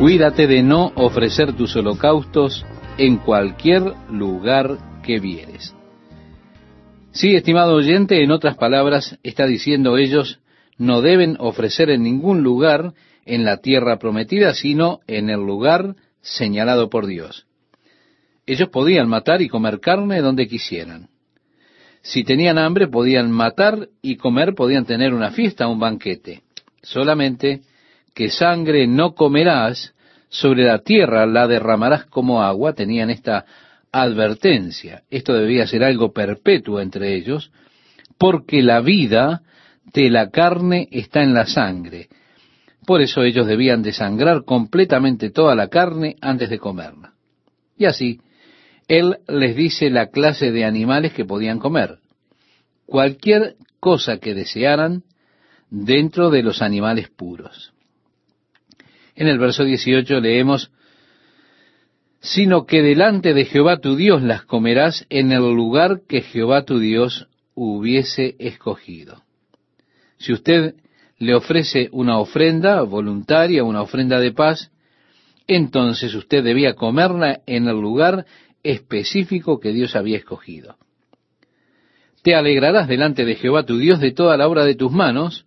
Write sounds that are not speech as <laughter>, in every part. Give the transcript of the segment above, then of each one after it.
Cuídate de no ofrecer tus holocaustos en cualquier lugar que vieres. Sí, estimado oyente, en otras palabras, está diciendo ellos, no deben ofrecer en ningún lugar en la tierra prometida, sino en el lugar señalado por Dios. Ellos podían matar y comer carne donde quisieran. Si tenían hambre, podían matar y comer, podían tener una fiesta, un banquete. Solamente que sangre no comerás, sobre la tierra la derramarás como agua, tenían esta advertencia. Esto debía ser algo perpetuo entre ellos, porque la vida de la carne está en la sangre. Por eso ellos debían desangrar completamente toda la carne antes de comerla. Y así, Él les dice la clase de animales que podían comer. Cualquier cosa que desearan dentro de los animales puros. En el verso 18 leemos, sino que delante de Jehová tu Dios las comerás en el lugar que Jehová tu Dios hubiese escogido. Si usted le ofrece una ofrenda voluntaria, una ofrenda de paz, entonces usted debía comerla en el lugar específico que Dios había escogido. Te alegrarás delante de Jehová tu Dios de toda la obra de tus manos,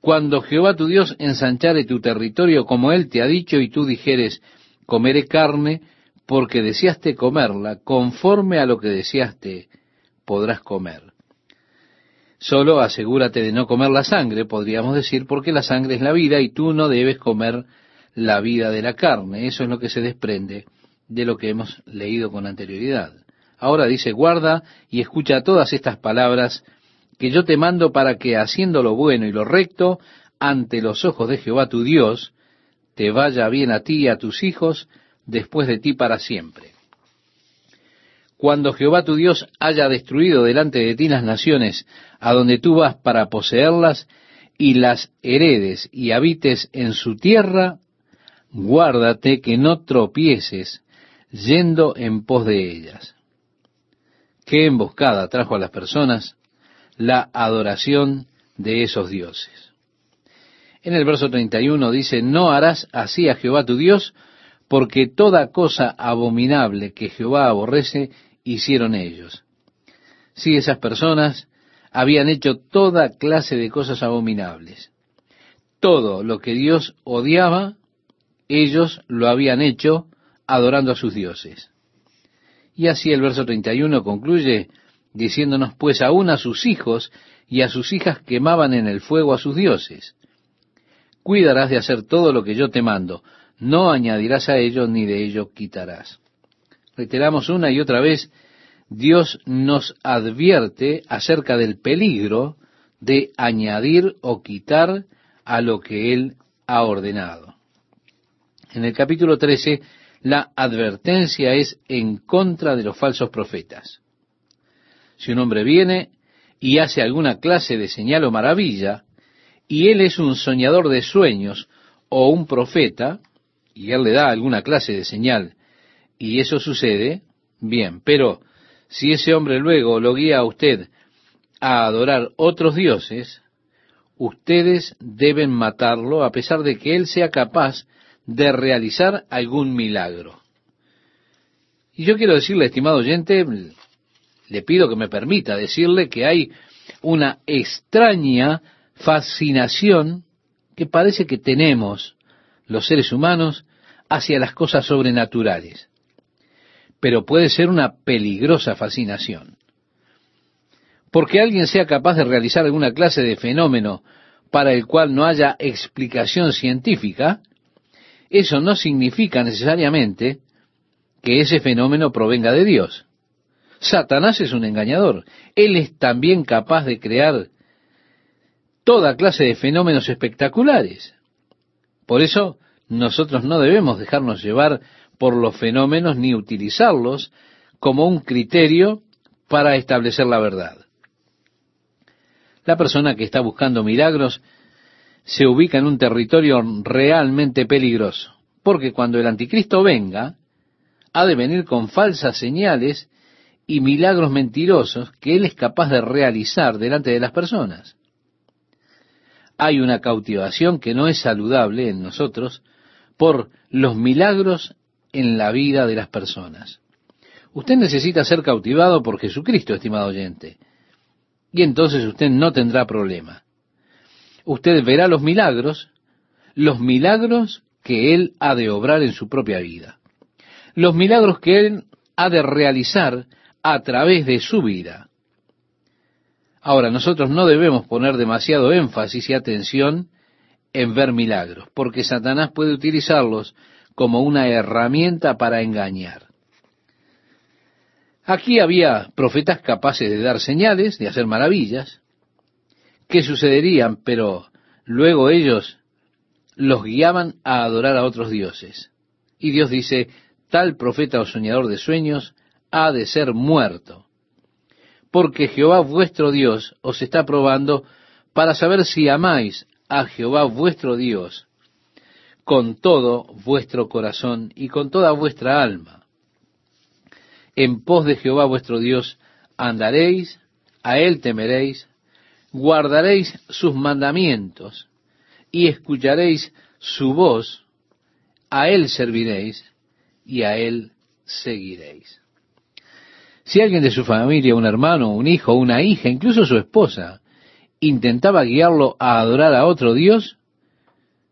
cuando Jehová tu Dios ensanchare tu territorio como él te ha dicho y tú dijeres, comeré carne, porque deseaste comerla, conforme a lo que deseaste, podrás comer. Solo asegúrate de no comer la sangre, podríamos decir, porque la sangre es la vida y tú no debes comer la vida de la carne. Eso es lo que se desprende de lo que hemos leído con anterioridad. Ahora dice, guarda y escucha todas estas palabras que yo te mando para que haciendo lo bueno y lo recto ante los ojos de Jehová tu Dios, te vaya bien a ti y a tus hijos después de ti para siempre. Cuando Jehová tu Dios haya destruido delante de ti las naciones a donde tú vas para poseerlas, y las heredes y habites en su tierra, guárdate que no tropieces yendo en pos de ellas. Qué emboscada trajo a las personas la adoración de esos dioses. En el verso 31 dice, no harás así a Jehová tu Dios, porque toda cosa abominable que Jehová aborrece, hicieron ellos. Si esas personas habían hecho toda clase de cosas abominables. Todo lo que Dios odiaba, ellos lo habían hecho adorando a sus dioses. Y así el verso 31 concluye, diciéndonos, pues aún a sus hijos y a sus hijas quemaban en el fuego a sus dioses. Cuidarás de hacer todo lo que yo te mando, no añadirás a ello ni de ello quitarás. Reiteramos una y otra vez, Dios nos advierte acerca del peligro de añadir o quitar a lo que Él ha ordenado. En el capítulo 13, la advertencia es en contra de los falsos profetas. Si un hombre viene y hace alguna clase de señal o maravilla, y él es un soñador de sueños o un profeta, y él le da alguna clase de señal, y eso sucede, bien, pero si ese hombre luego lo guía a usted a adorar otros dioses, ustedes deben matarlo a pesar de que él sea capaz de realizar algún milagro. Y yo quiero decirle, estimado oyente, le pido que me permita decirle que hay una extraña fascinación que parece que tenemos los seres humanos hacia las cosas sobrenaturales. Pero puede ser una peligrosa fascinación. Porque alguien sea capaz de realizar alguna clase de fenómeno para el cual no haya explicación científica, eso no significa necesariamente que ese fenómeno provenga de Dios. Satanás es un engañador. Él es también capaz de crear toda clase de fenómenos espectaculares. Por eso nosotros no debemos dejarnos llevar por los fenómenos ni utilizarlos como un criterio para establecer la verdad. La persona que está buscando milagros se ubica en un territorio realmente peligroso, porque cuando el anticristo venga, ha de venir con falsas señales y milagros mentirosos que Él es capaz de realizar delante de las personas. Hay una cautivación que no es saludable en nosotros por los milagros en la vida de las personas. Usted necesita ser cautivado por Jesucristo, estimado oyente, y entonces usted no tendrá problema. Usted verá los milagros, los milagros que Él ha de obrar en su propia vida, los milagros que Él ha de realizar a través de su vida. Ahora, nosotros no debemos poner demasiado énfasis y atención en ver milagros, porque Satanás puede utilizarlos como una herramienta para engañar. Aquí había profetas capaces de dar señales, de hacer maravillas, que sucederían, pero luego ellos los guiaban a adorar a otros dioses. Y Dios dice, tal profeta o soñador de sueños ha de ser muerto, porque Jehová vuestro Dios os está probando para saber si amáis a Jehová vuestro Dios con todo vuestro corazón y con toda vuestra alma. En pos de Jehová vuestro Dios andaréis, a él temeréis, guardaréis sus mandamientos y escucharéis su voz, a él serviréis y a él seguiréis. Si alguien de su familia, un hermano, un hijo, una hija, incluso su esposa, intentaba guiarlo a adorar a otro Dios,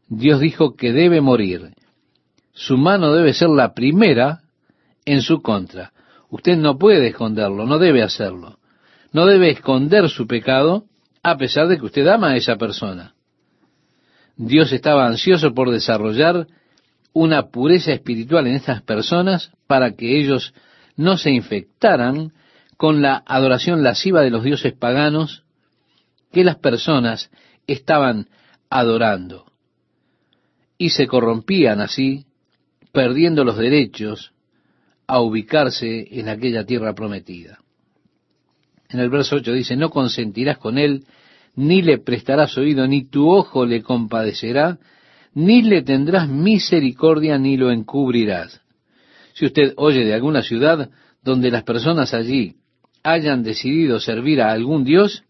Dios dijo que debe morir. Su mano debe ser la primera en su contra. Usted no puede esconderlo, no debe hacerlo. No debe esconder su pecado a pesar de que usted ama a esa persona. Dios estaba ansioso por desarrollar una pureza espiritual en estas personas para que ellos no se infectaran con la adoración lasciva de los dioses paganos que las personas estaban adorando. Y se corrompían así, perdiendo los derechos a ubicarse en aquella tierra prometida. En el verso 8 dice, no consentirás con él, ni le prestarás oído, ni tu ojo le compadecerá, ni le tendrás misericordia, ni lo encubrirás. Si usted oye de alguna ciudad donde las personas allí hayan decidido servir a algún Dios,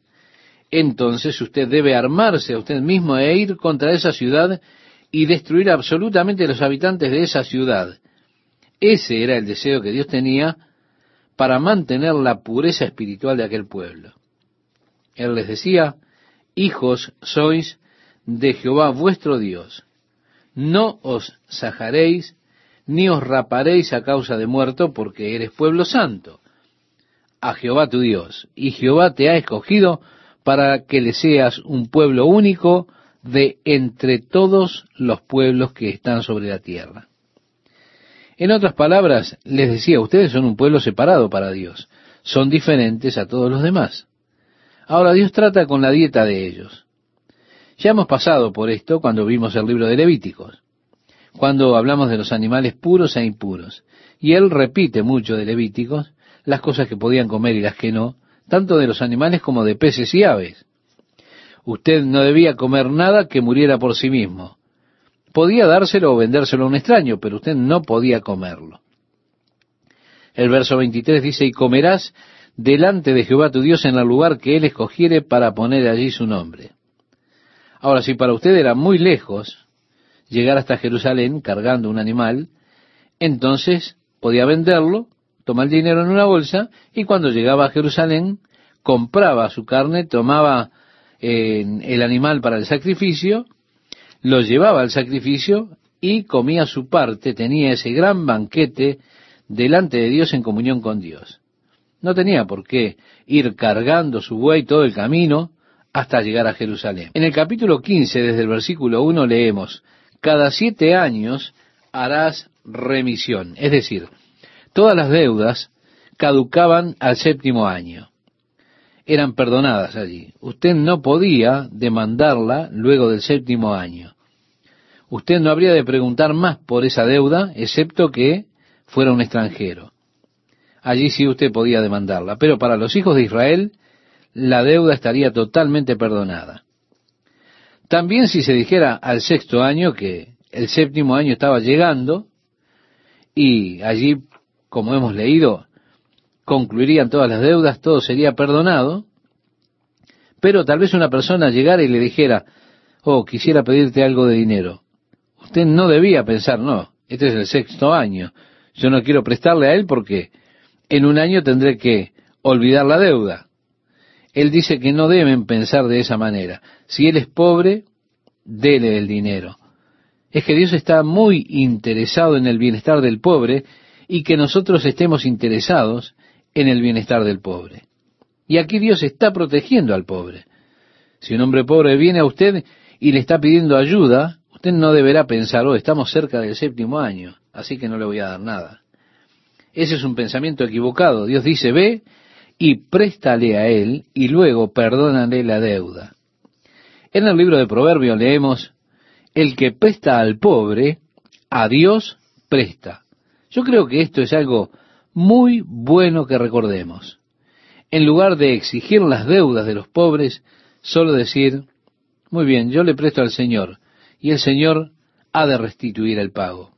entonces usted debe armarse a usted mismo e ir contra esa ciudad y destruir absolutamente los habitantes de esa ciudad. Ese era el deseo que Dios tenía para mantener la pureza espiritual de aquel pueblo. Él les decía, hijos sois de Jehová vuestro Dios. No os sajaréis, ni os raparéis a causa de muerto, porque eres pueblo santo, a Jehová tu Dios. Y Jehová te ha escogido para que le seas un pueblo único de entre todos los pueblos que están sobre la tierra. En otras palabras, les decía, ustedes son un pueblo separado para Dios, son diferentes a todos los demás. Ahora Dios trata con la dieta de ellos. Ya hemos pasado por esto cuando vimos el libro de Levíticos, cuando hablamos de los animales puros e impuros. Y él repite mucho de Levíticos, las cosas que podían comer y las que no, tanto de los animales como de peces y aves. Usted no debía comer nada que muriera por sí mismo. Podía dárselo o vendérselo a un extraño, pero usted no podía comerlo. El verso 23 dice, y comerás delante de Jehová tu Dios en el lugar que él escogiere para poner allí su nombre. Ahora, si para usted era muy lejos llegar hasta Jerusalén cargando un animal, entonces podía venderlo toma el dinero en una bolsa y cuando llegaba a Jerusalén compraba su carne, tomaba eh, el animal para el sacrificio, lo llevaba al sacrificio y comía su parte, tenía ese gran banquete delante de Dios en comunión con Dios. No tenía por qué ir cargando su buey todo el camino hasta llegar a Jerusalén. En el capítulo 15, desde el versículo 1, leemos, cada siete años harás remisión. Es decir, Todas las deudas caducaban al séptimo año. Eran perdonadas allí. Usted no podía demandarla luego del séptimo año. Usted no habría de preguntar más por esa deuda, excepto que fuera un extranjero. Allí sí usted podía demandarla. Pero para los hijos de Israel, la deuda estaría totalmente perdonada. También si se dijera al sexto año que el séptimo año estaba llegando, y allí como hemos leído, concluirían todas las deudas, todo sería perdonado, pero tal vez una persona llegara y le dijera, oh, quisiera pedirte algo de dinero. Usted no debía pensar, no, este es el sexto año, yo no quiero prestarle a él porque en un año tendré que olvidar la deuda. Él dice que no deben pensar de esa manera. Si él es pobre, dele el dinero. Es que Dios está muy interesado en el bienestar del pobre y que nosotros estemos interesados en el bienestar del pobre. Y aquí Dios está protegiendo al pobre. Si un hombre pobre viene a usted y le está pidiendo ayuda, usted no deberá pensar, oh, estamos cerca del séptimo año, así que no le voy a dar nada. Ese es un pensamiento equivocado. Dios dice, ve y préstale a él y luego perdónale la deuda. En el libro de Proverbios leemos, el que presta al pobre, a Dios presta. Yo creo que esto es algo muy bueno que recordemos. En lugar de exigir las deudas de los pobres, solo decir, muy bien, yo le presto al Señor y el Señor ha de restituir el pago.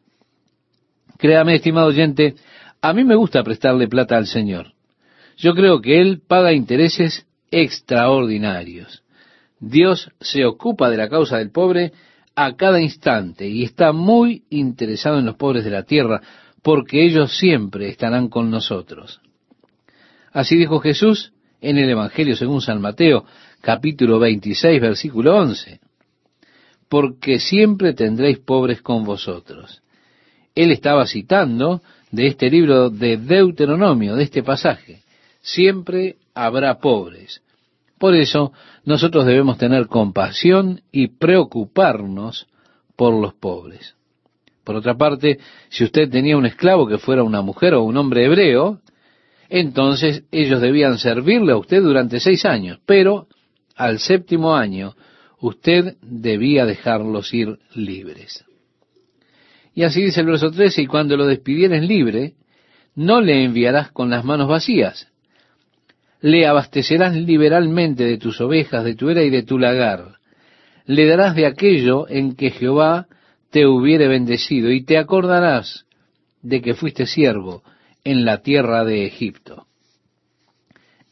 Créame, estimado oyente, a mí me gusta prestarle plata al Señor. Yo creo que Él paga intereses extraordinarios. Dios se ocupa de la causa del pobre a cada instante y está muy interesado en los pobres de la tierra, porque ellos siempre estarán con nosotros. Así dijo Jesús en el Evangelio según San Mateo, capítulo 26, versículo 11. Porque siempre tendréis pobres con vosotros. Él estaba citando de este libro de Deuteronomio, de este pasaje. Siempre habrá pobres. Por eso nosotros debemos tener compasión y preocuparnos por los pobres. Por otra parte, si usted tenía un esclavo que fuera una mujer o un hombre hebreo, entonces ellos debían servirle a usted durante seis años, pero al séptimo año usted debía dejarlos ir libres. Y así dice el verso 13, y cuando lo despidieres libre, no le enviarás con las manos vacías. Le abastecerás liberalmente de tus ovejas, de tu era y de tu lagar. Le darás de aquello en que Jehová te hubiere bendecido y te acordarás de que fuiste siervo en la tierra de Egipto.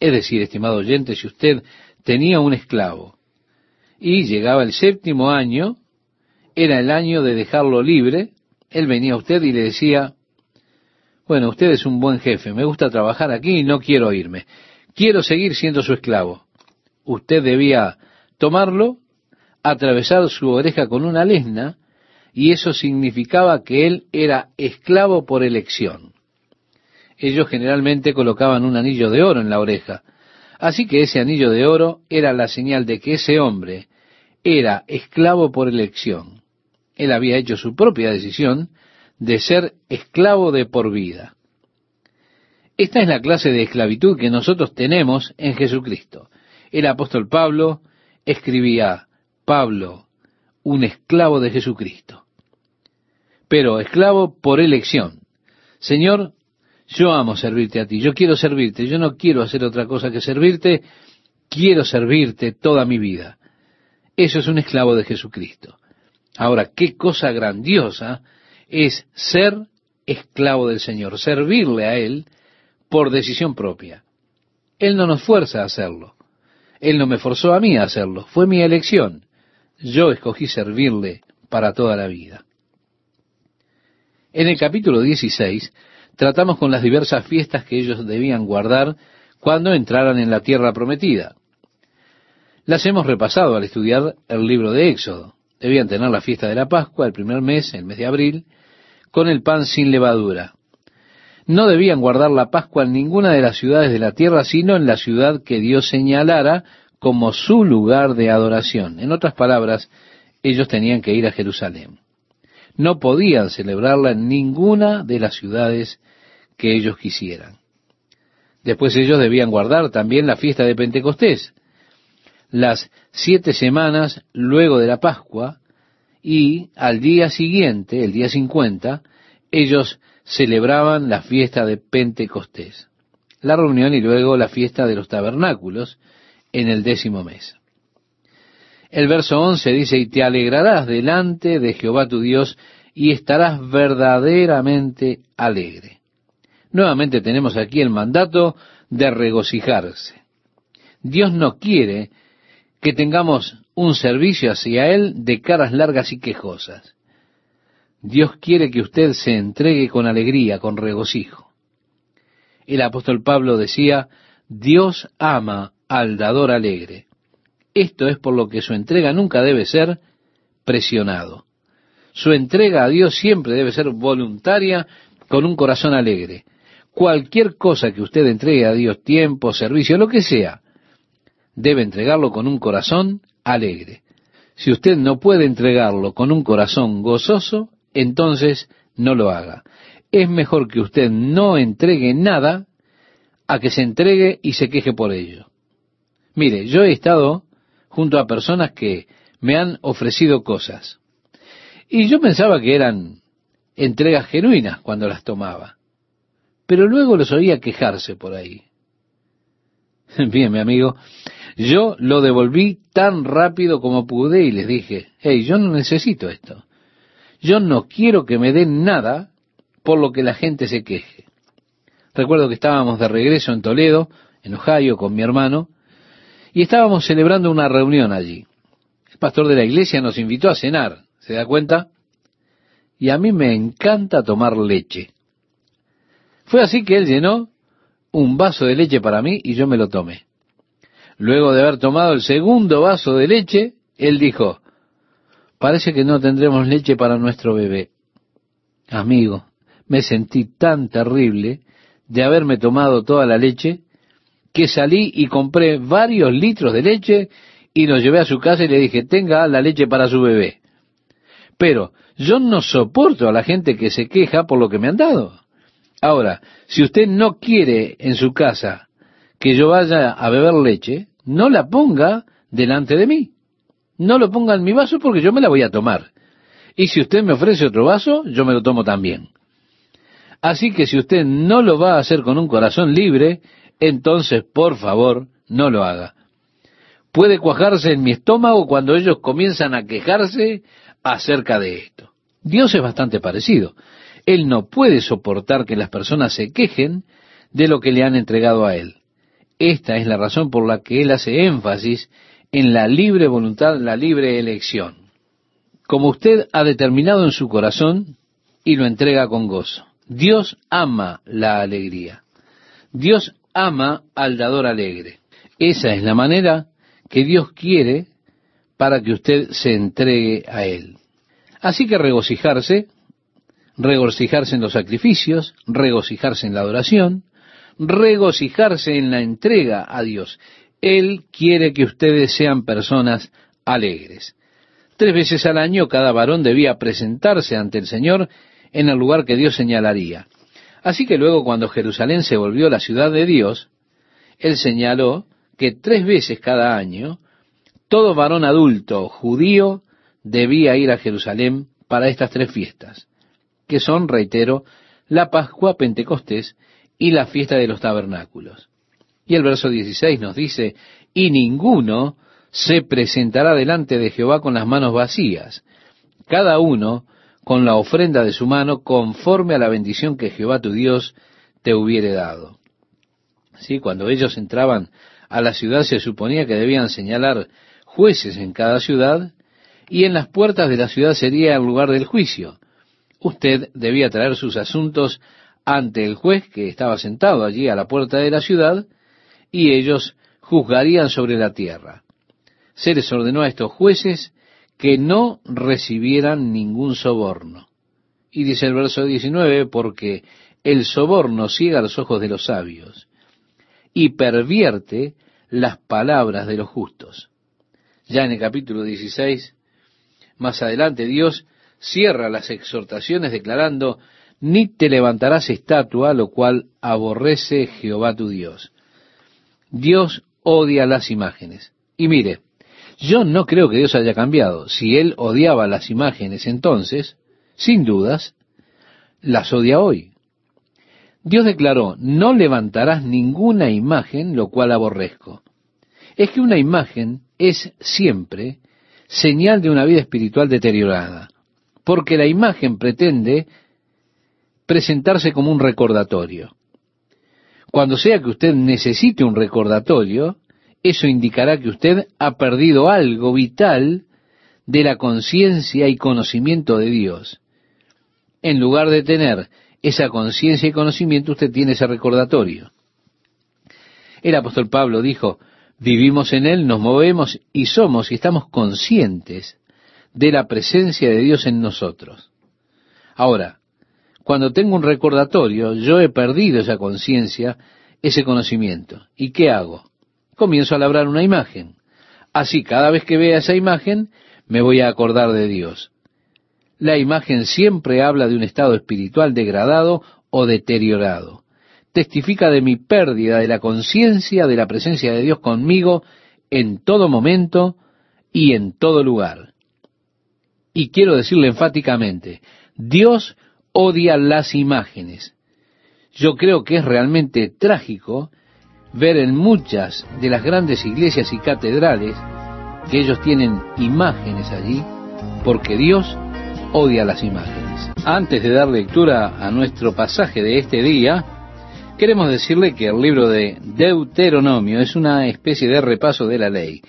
Es decir, estimado oyente, si usted tenía un esclavo y llegaba el séptimo año, era el año de dejarlo libre, él venía a usted y le decía, bueno, usted es un buen jefe, me gusta trabajar aquí y no quiero irme, quiero seguir siendo su esclavo. Usted debía tomarlo, atravesar su oreja con una lesna y eso significaba que él era esclavo por elección. Ellos generalmente colocaban un anillo de oro en la oreja, así que ese anillo de oro era la señal de que ese hombre era esclavo por elección. Él había hecho su propia decisión de ser esclavo de por vida. Esta es la clase de esclavitud que nosotros tenemos en Jesucristo. El apóstol Pablo escribía, Pablo, un esclavo de Jesucristo pero esclavo por elección. Señor, yo amo servirte a ti, yo quiero servirte, yo no quiero hacer otra cosa que servirte, quiero servirte toda mi vida. Eso es un esclavo de Jesucristo. Ahora, qué cosa grandiosa es ser esclavo del Señor, servirle a Él por decisión propia. Él no nos fuerza a hacerlo. Él no me forzó a mí a hacerlo. Fue mi elección. Yo escogí servirle para toda la vida. En el capítulo 16 tratamos con las diversas fiestas que ellos debían guardar cuando entraran en la tierra prometida. Las hemos repasado al estudiar el libro de Éxodo. Debían tener la fiesta de la Pascua el primer mes, el mes de abril, con el pan sin levadura. No debían guardar la Pascua en ninguna de las ciudades de la tierra, sino en la ciudad que Dios señalara como su lugar de adoración. En otras palabras, ellos tenían que ir a Jerusalén no podían celebrarla en ninguna de las ciudades que ellos quisieran. Después ellos debían guardar también la fiesta de Pentecostés, las siete semanas luego de la Pascua, y al día siguiente, el día 50, ellos celebraban la fiesta de Pentecostés, la reunión y luego la fiesta de los tabernáculos en el décimo mes. El verso 11 dice, y te alegrarás delante de Jehová tu Dios y estarás verdaderamente alegre. Nuevamente tenemos aquí el mandato de regocijarse. Dios no quiere que tengamos un servicio hacia Él de caras largas y quejosas. Dios quiere que usted se entregue con alegría, con regocijo. El apóstol Pablo decía, Dios ama al dador alegre. Esto es por lo que su entrega nunca debe ser presionado. Su entrega a Dios siempre debe ser voluntaria con un corazón alegre. Cualquier cosa que usted entregue a Dios, tiempo, servicio, lo que sea, debe entregarlo con un corazón alegre. Si usted no puede entregarlo con un corazón gozoso, entonces no lo haga. Es mejor que usted no entregue nada a que se entregue y se queje por ello. Mire, yo he estado junto a personas que me han ofrecido cosas. Y yo pensaba que eran entregas genuinas cuando las tomaba. Pero luego los oía quejarse por ahí. <laughs> Bien, mi amigo, yo lo devolví tan rápido como pude y les dije, hey, yo no necesito esto. Yo no quiero que me den nada por lo que la gente se queje. Recuerdo que estábamos de regreso en Toledo, en Ohio, con mi hermano, y estábamos celebrando una reunión allí. El pastor de la iglesia nos invitó a cenar, ¿se da cuenta? Y a mí me encanta tomar leche. Fue así que él llenó un vaso de leche para mí y yo me lo tomé. Luego de haber tomado el segundo vaso de leche, él dijo, parece que no tendremos leche para nuestro bebé. Amigo, me sentí tan terrible de haberme tomado toda la leche que salí y compré varios litros de leche y lo llevé a su casa y le dije, tenga la leche para su bebé. Pero yo no soporto a la gente que se queja por lo que me han dado. Ahora, si usted no quiere en su casa que yo vaya a beber leche, no la ponga delante de mí. No lo ponga en mi vaso porque yo me la voy a tomar. Y si usted me ofrece otro vaso, yo me lo tomo también. Así que si usted no lo va a hacer con un corazón libre, entonces por favor no lo haga. Puede cuajarse en mi estómago cuando ellos comienzan a quejarse acerca de esto. Dios es bastante parecido. Él no puede soportar que las personas se quejen de lo que le han entregado a Él. Esta es la razón por la que Él hace énfasis en la libre voluntad, la libre elección. Como usted ha determinado en su corazón y lo entrega con gozo. Dios ama la alegría. Dios ama al dador alegre. Esa es la manera que Dios quiere para que usted se entregue a Él. Así que regocijarse regocijarse en los sacrificios, regocijarse en la adoración, regocijarse en la entrega a Dios. Él quiere que ustedes sean personas alegres. Tres veces al año cada varón debía presentarse ante el Señor en el lugar que Dios señalaría. Así que luego cuando Jerusalén se volvió la ciudad de Dios, Él señaló que tres veces cada año todo varón adulto judío debía ir a Jerusalén para estas tres fiestas que son, reitero, la Pascua, Pentecostés y la fiesta de los tabernáculos. Y el verso 16 nos dice, y ninguno se presentará delante de Jehová con las manos vacías, cada uno con la ofrenda de su mano conforme a la bendición que Jehová tu Dios te hubiere dado. Sí, cuando ellos entraban a la ciudad se suponía que debían señalar jueces en cada ciudad y en las puertas de la ciudad sería el lugar del juicio usted debía traer sus asuntos ante el juez que estaba sentado allí a la puerta de la ciudad, y ellos juzgarían sobre la tierra. Se les ordenó a estos jueces que no recibieran ningún soborno. Y dice el verso 19, porque el soborno ciega los ojos de los sabios y pervierte las palabras de los justos. Ya en el capítulo 16, más adelante, Dios cierra las exhortaciones declarando, ni te levantarás estatua, lo cual aborrece Jehová tu Dios. Dios odia las imágenes. Y mire, yo no creo que Dios haya cambiado. Si Él odiaba las imágenes entonces, sin dudas, las odia hoy. Dios declaró, no levantarás ninguna imagen, lo cual aborrezco. Es que una imagen es siempre señal de una vida espiritual deteriorada porque la imagen pretende presentarse como un recordatorio. Cuando sea que usted necesite un recordatorio, eso indicará que usted ha perdido algo vital de la conciencia y conocimiento de Dios. en lugar de tener esa conciencia y conocimiento, usted tiene ese recordatorio. El apóstol Pablo dijo, vivimos en Él, nos movemos y somos y estamos conscientes de la presencia de Dios en nosotros. Ahora, cuando tengo un recordatorio, yo he perdido esa conciencia, ese conocimiento. ¿Y qué hago? Comienzo a labrar una imagen. Así, cada vez que vea esa imagen, me voy a acordar de Dios. La imagen siempre habla de un estado espiritual degradado o deteriorado. Testifica de mi pérdida de la conciencia de la presencia de Dios conmigo en todo momento y en todo lugar. Y quiero decirle enfáticamente, Dios odia las imágenes. Yo creo que es realmente trágico ver en muchas de las grandes iglesias y catedrales que ellos tienen imágenes allí, porque Dios odia las imágenes. Antes de dar lectura a nuestro pasaje de este día, queremos decirle que el libro de Deuteronomio es una especie de repaso de la ley.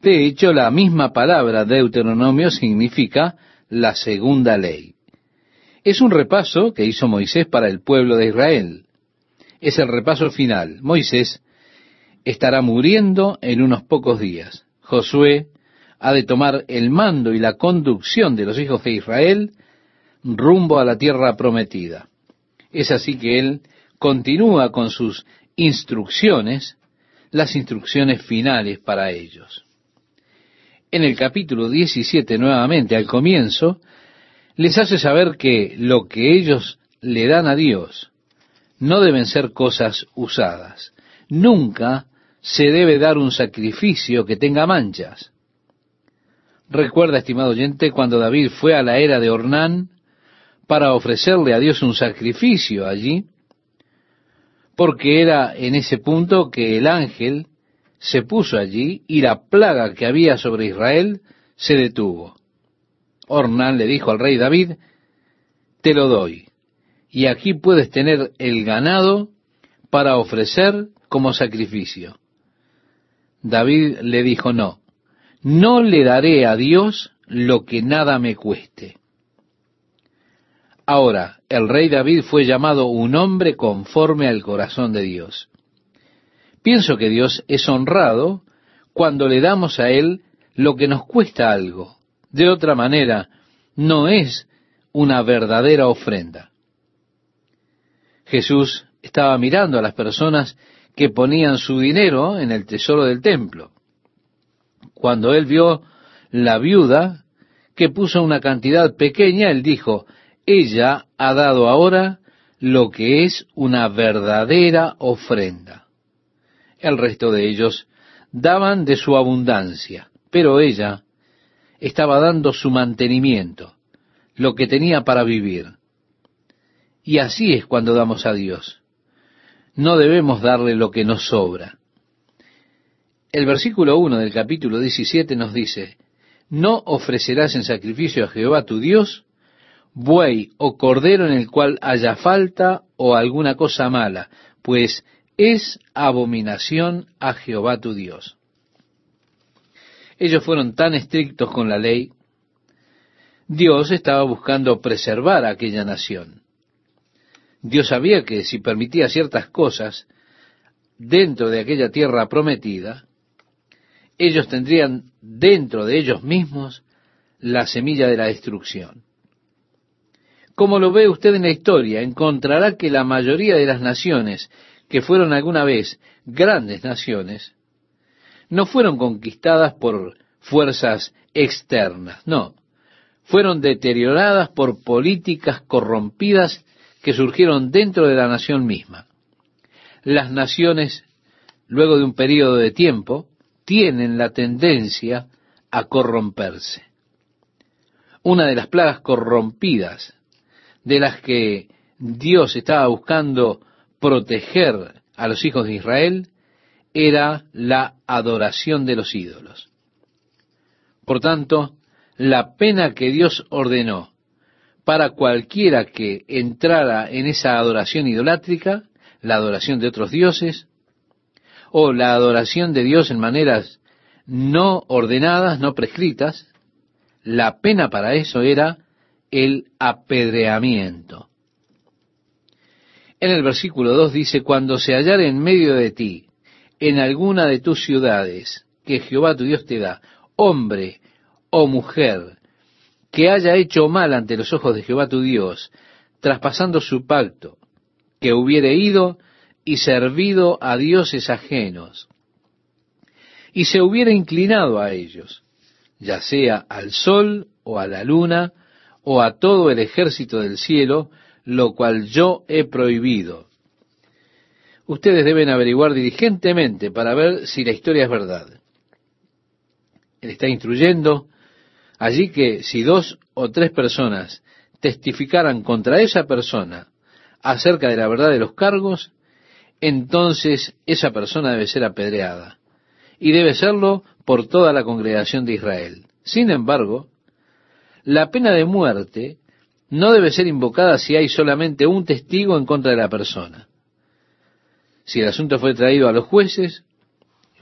De hecho, la misma palabra Deuteronomio significa la segunda ley. Es un repaso que hizo Moisés para el pueblo de Israel. Es el repaso final. Moisés estará muriendo en unos pocos días. Josué ha de tomar el mando y la conducción de los hijos de Israel rumbo a la tierra prometida. Es así que él continúa con sus instrucciones, las instrucciones finales para ellos. En el capítulo 17 nuevamente, al comienzo, les hace saber que lo que ellos le dan a Dios no deben ser cosas usadas. Nunca se debe dar un sacrificio que tenga manchas. Recuerda, estimado oyente, cuando David fue a la era de Ornán para ofrecerle a Dios un sacrificio allí, porque era en ese punto que el ángel se puso allí y la plaga que había sobre Israel se detuvo. Ornán le dijo al rey David, te lo doy, y aquí puedes tener el ganado para ofrecer como sacrificio. David le dijo, no, no le daré a Dios lo que nada me cueste. Ahora, el rey David fue llamado un hombre conforme al corazón de Dios. Pienso que Dios es honrado cuando le damos a Él lo que nos cuesta algo. De otra manera, no es una verdadera ofrenda. Jesús estaba mirando a las personas que ponían su dinero en el tesoro del templo. Cuando él vio la viuda que puso una cantidad pequeña, él dijo, ella ha dado ahora lo que es una verdadera ofrenda. El resto de ellos daban de su abundancia, pero ella estaba dando su mantenimiento, lo que tenía para vivir. Y así es cuando damos a Dios. No debemos darle lo que nos sobra. El versículo 1 del capítulo 17 nos dice, no ofrecerás en sacrificio a Jehová tu Dios buey o cordero en el cual haya falta o alguna cosa mala, pues es abominación a Jehová tu Dios. Ellos fueron tan estrictos con la ley, Dios estaba buscando preservar a aquella nación. Dios sabía que si permitía ciertas cosas dentro de aquella tierra prometida, ellos tendrían dentro de ellos mismos la semilla de la destrucción. Como lo ve usted en la historia, encontrará que la mayoría de las naciones que fueron alguna vez grandes naciones, no fueron conquistadas por fuerzas externas, no, fueron deterioradas por políticas corrompidas que surgieron dentro de la nación misma. Las naciones, luego de un periodo de tiempo, tienen la tendencia a corromperse. Una de las plagas corrompidas de las que Dios estaba buscando proteger a los hijos de Israel era la adoración de los ídolos. Por tanto, la pena que Dios ordenó para cualquiera que entrara en esa adoración idolátrica, la adoración de otros dioses, o la adoración de Dios en maneras no ordenadas, no prescritas, la pena para eso era el apedreamiento. En el versículo 2 dice, cuando se hallare en medio de ti, en alguna de tus ciudades, que Jehová tu Dios te da, hombre o mujer, que haya hecho mal ante los ojos de Jehová tu Dios, traspasando su pacto, que hubiere ido y servido a dioses ajenos, y se hubiera inclinado a ellos, ya sea al sol o a la luna, o a todo el ejército del cielo, lo cual yo he prohibido. Ustedes deben averiguar diligentemente para ver si la historia es verdad. Él está instruyendo allí que si dos o tres personas testificaran contra esa persona acerca de la verdad de los cargos, entonces esa persona debe ser apedreada. Y debe serlo por toda la congregación de Israel. Sin embargo, la pena de muerte no debe ser invocada si hay solamente un testigo en contra de la persona. Si el asunto fue traído a los jueces,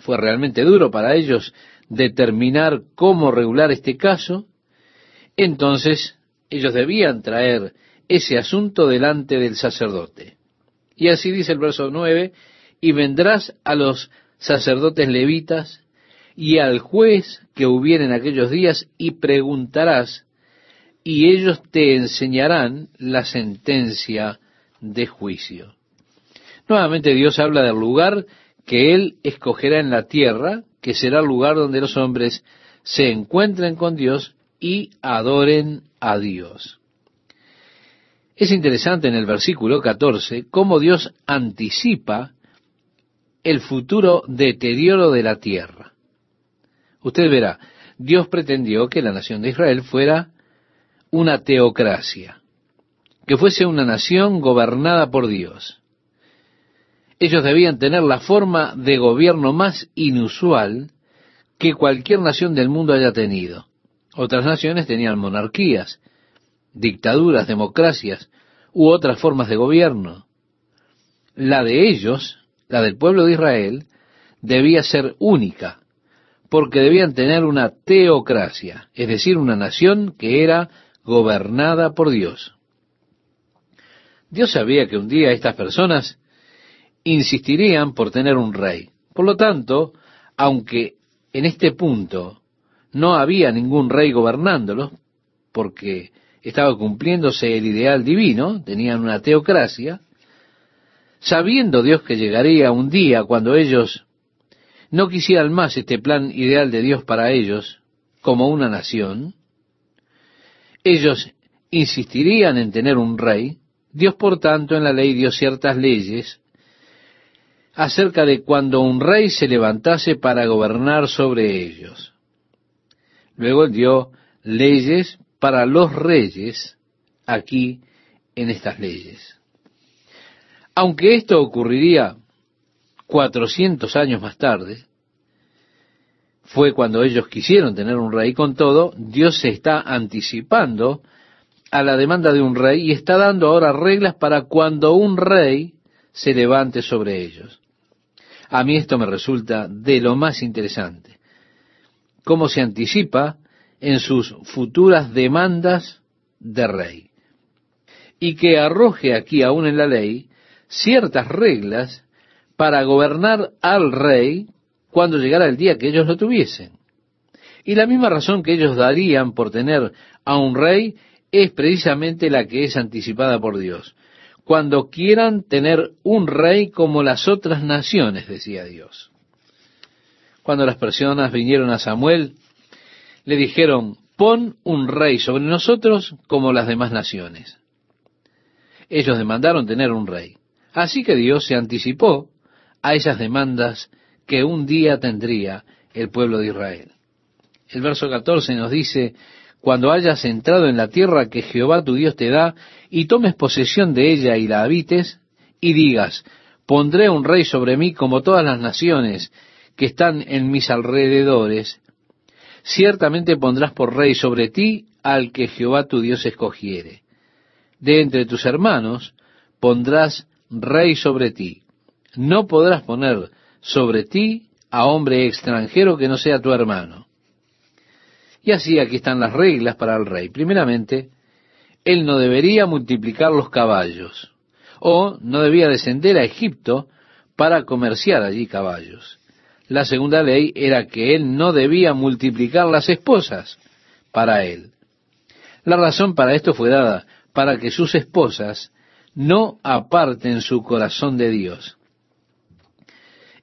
fue realmente duro para ellos determinar cómo regular este caso, entonces ellos debían traer ese asunto delante del sacerdote. Y así dice el verso 9, y vendrás a los sacerdotes levitas y al juez que hubiera en aquellos días y preguntarás, y ellos te enseñarán la sentencia de juicio. Nuevamente Dios habla del lugar que Él escogerá en la tierra, que será el lugar donde los hombres se encuentren con Dios y adoren a Dios. Es interesante en el versículo 14 cómo Dios anticipa el futuro deterioro de la tierra. Usted verá, Dios pretendió que la nación de Israel fuera una teocracia, que fuese una nación gobernada por Dios. Ellos debían tener la forma de gobierno más inusual que cualquier nación del mundo haya tenido. Otras naciones tenían monarquías, dictaduras, democracias u otras formas de gobierno. La de ellos, la del pueblo de Israel, debía ser única, porque debían tener una teocracia, es decir, una nación que era gobernada por Dios. Dios sabía que un día estas personas insistirían por tener un rey. Por lo tanto, aunque en este punto no había ningún rey gobernándolos, porque estaba cumpliéndose el ideal divino, tenían una teocracia, sabiendo Dios que llegaría un día cuando ellos no quisieran más este plan ideal de Dios para ellos como una nación, ellos insistirían en tener un rey, Dios por tanto en la ley dio ciertas leyes acerca de cuando un rey se levantase para gobernar sobre ellos. Luego él dio leyes para los reyes aquí en estas leyes. Aunque esto ocurriría 400 años más tarde, fue cuando ellos quisieron tener un rey. Con todo, Dios se está anticipando a la demanda de un rey y está dando ahora reglas para cuando un rey se levante sobre ellos. A mí esto me resulta de lo más interesante. Cómo se anticipa en sus futuras demandas de rey. Y que arroje aquí aún en la ley ciertas reglas para gobernar al rey cuando llegara el día que ellos lo tuviesen. Y la misma razón que ellos darían por tener a un rey es precisamente la que es anticipada por Dios. Cuando quieran tener un rey como las otras naciones, decía Dios. Cuando las personas vinieron a Samuel, le dijeron, pon un rey sobre nosotros como las demás naciones. Ellos demandaron tener un rey. Así que Dios se anticipó a esas demandas que un día tendría el pueblo de Israel. El verso 14 nos dice, cuando hayas entrado en la tierra que Jehová tu Dios te da, y tomes posesión de ella y la habites, y digas, pondré un rey sobre mí como todas las naciones que están en mis alrededores, ciertamente pondrás por rey sobre ti al que Jehová tu Dios escogiere. De entre tus hermanos pondrás rey sobre ti. No podrás poner sobre ti a hombre extranjero que no sea tu hermano. Y así aquí están las reglas para el rey. Primeramente, él no debería multiplicar los caballos, o no debía descender a Egipto para comerciar allí caballos. La segunda ley era que él no debía multiplicar las esposas para él. La razón para esto fue dada para que sus esposas no aparten su corazón de Dios.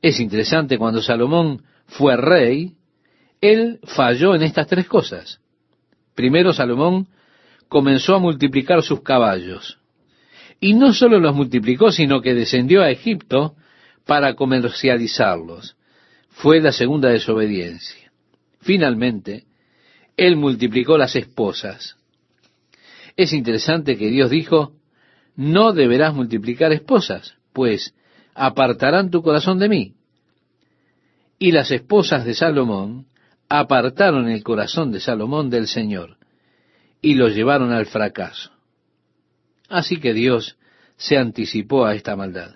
Es interesante, cuando Salomón fue rey, él falló en estas tres cosas. Primero, Salomón comenzó a multiplicar sus caballos. Y no solo los multiplicó, sino que descendió a Egipto para comercializarlos. Fue la segunda desobediencia. Finalmente, él multiplicó las esposas. Es interesante que Dios dijo, no deberás multiplicar esposas, pues apartarán tu corazón de mí. Y las esposas de Salomón apartaron el corazón de Salomón del Señor y lo llevaron al fracaso. Así que Dios se anticipó a esta maldad.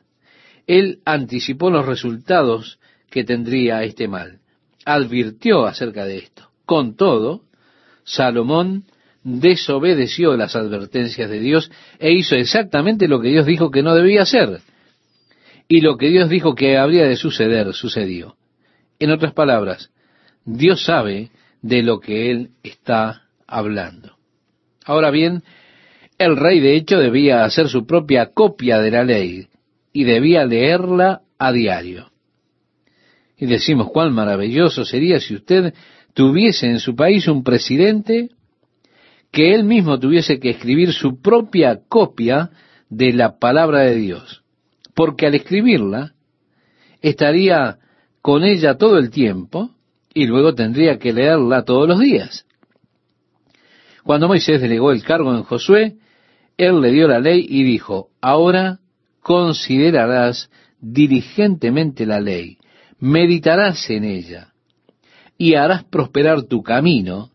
Él anticipó los resultados que tendría este mal. Advirtió acerca de esto. Con todo, Salomón desobedeció las advertencias de Dios e hizo exactamente lo que Dios dijo que no debía hacer. Y lo que Dios dijo que habría de suceder, sucedió. En otras palabras, Dios sabe de lo que Él está hablando. Ahora bien, el rey de hecho debía hacer su propia copia de la ley y debía leerla a diario. Y decimos, cuán maravilloso sería si usted tuviese en su país un presidente que él mismo tuviese que escribir su propia copia de la palabra de Dios. Porque al escribirla, estaría con ella todo el tiempo y luego tendría que leerla todos los días. Cuando Moisés delegó el cargo en Josué, él le dio la ley y dijo, ahora considerarás diligentemente la ley, meditarás en ella, y harás prosperar tu camino,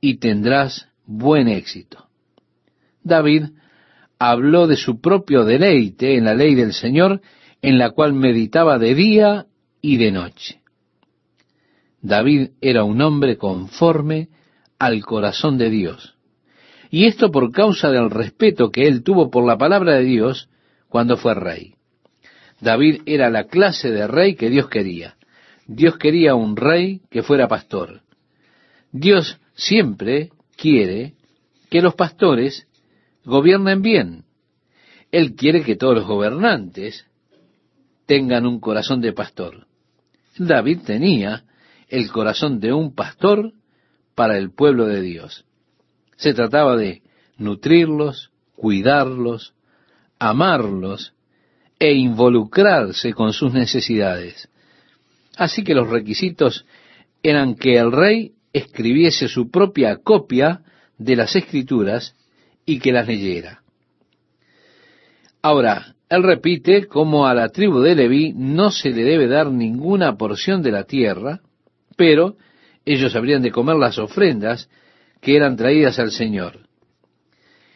y tendrás buen éxito. David habló de su propio deleite en la ley del Señor, en la cual meditaba de día y de noche. David era un hombre conforme al corazón de Dios. Y esto por causa del respeto que él tuvo por la palabra de Dios cuando fue rey. David era la clase de rey que Dios quería. Dios quería un rey que fuera pastor. Dios siempre quiere que los pastores gobiernen bien. Él quiere que todos los gobernantes tengan un corazón de pastor. David tenía el corazón de un pastor para el pueblo de Dios. Se trataba de nutrirlos, cuidarlos, amarlos e involucrarse con sus necesidades. Así que los requisitos eran que el rey escribiese su propia copia de las escrituras y que las leyera. Ahora, él repite cómo a la tribu de Leví no se le debe dar ninguna porción de la tierra, pero ellos habrían de comer las ofrendas que eran traídas al Señor,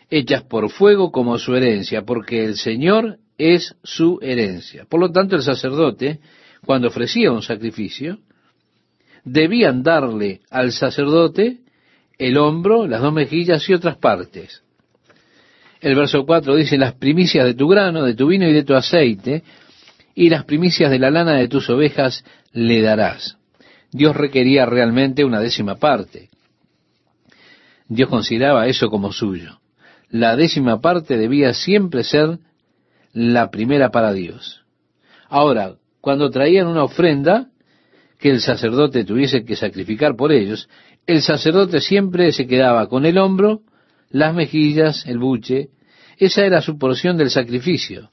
hechas por fuego como su herencia, porque el Señor es su herencia. Por lo tanto, el sacerdote, cuando ofrecía un sacrificio, debían darle al sacerdote el hombro, las dos mejillas y otras partes. El verso 4 dice, las primicias de tu grano, de tu vino y de tu aceite, y las primicias de la lana de tus ovejas le darás. Dios requería realmente una décima parte. Dios consideraba eso como suyo. La décima parte debía siempre ser la primera para Dios. Ahora, cuando traían una ofrenda que el sacerdote tuviese que sacrificar por ellos, el sacerdote siempre se quedaba con el hombro, las mejillas, el buche, esa era su porción del sacrificio.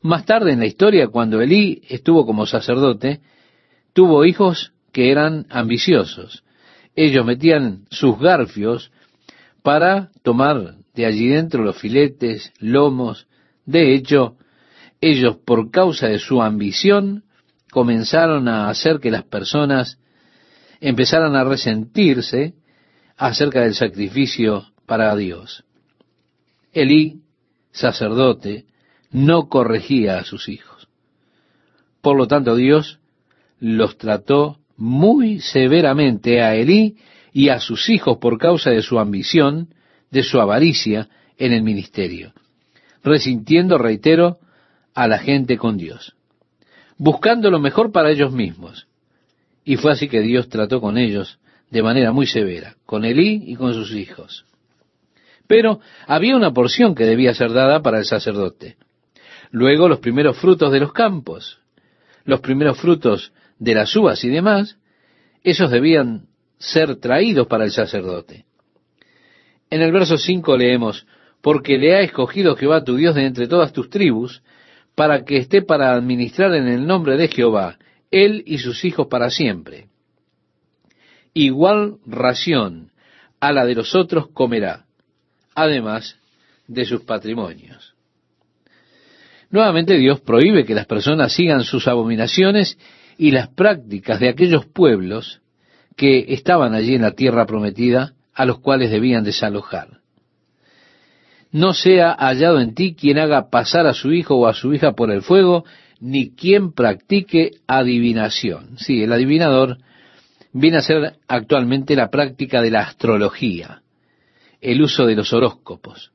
Más tarde en la historia, cuando Elí estuvo como sacerdote, tuvo hijos que eran ambiciosos. Ellos metían sus garfios para tomar de allí dentro los filetes, lomos. De hecho, ellos por causa de su ambición comenzaron a hacer que las personas empezaran a resentirse acerca del sacrificio para Dios. Elí, sacerdote, no corregía a sus hijos. Por lo tanto, Dios los trató muy severamente a Elí y a sus hijos por causa de su ambición de su avaricia en el ministerio, resintiendo, reitero, a la gente con Dios, buscando lo mejor para ellos mismos. Y fue así que Dios trató con ellos de manera muy severa, con Elí y con sus hijos. Pero había una porción que debía ser dada para el sacerdote. Luego los primeros frutos de los campos, los primeros frutos de las uvas y demás, esos debían ser traídos para el sacerdote. En el verso 5 leemos, porque le ha escogido Jehová tu Dios de entre todas tus tribus, para que esté para administrar en el nombre de Jehová, él y sus hijos para siempre. Igual ración a la de los otros comerá, además de sus patrimonios. Nuevamente Dios prohíbe que las personas sigan sus abominaciones y las prácticas de aquellos pueblos que estaban allí en la tierra prometida, a los cuales debían desalojar. No sea hallado en ti quien haga pasar a su hijo o a su hija por el fuego, ni quien practique adivinación. Sí, el adivinador viene a ser actualmente la práctica de la astrología, el uso de los horóscopos.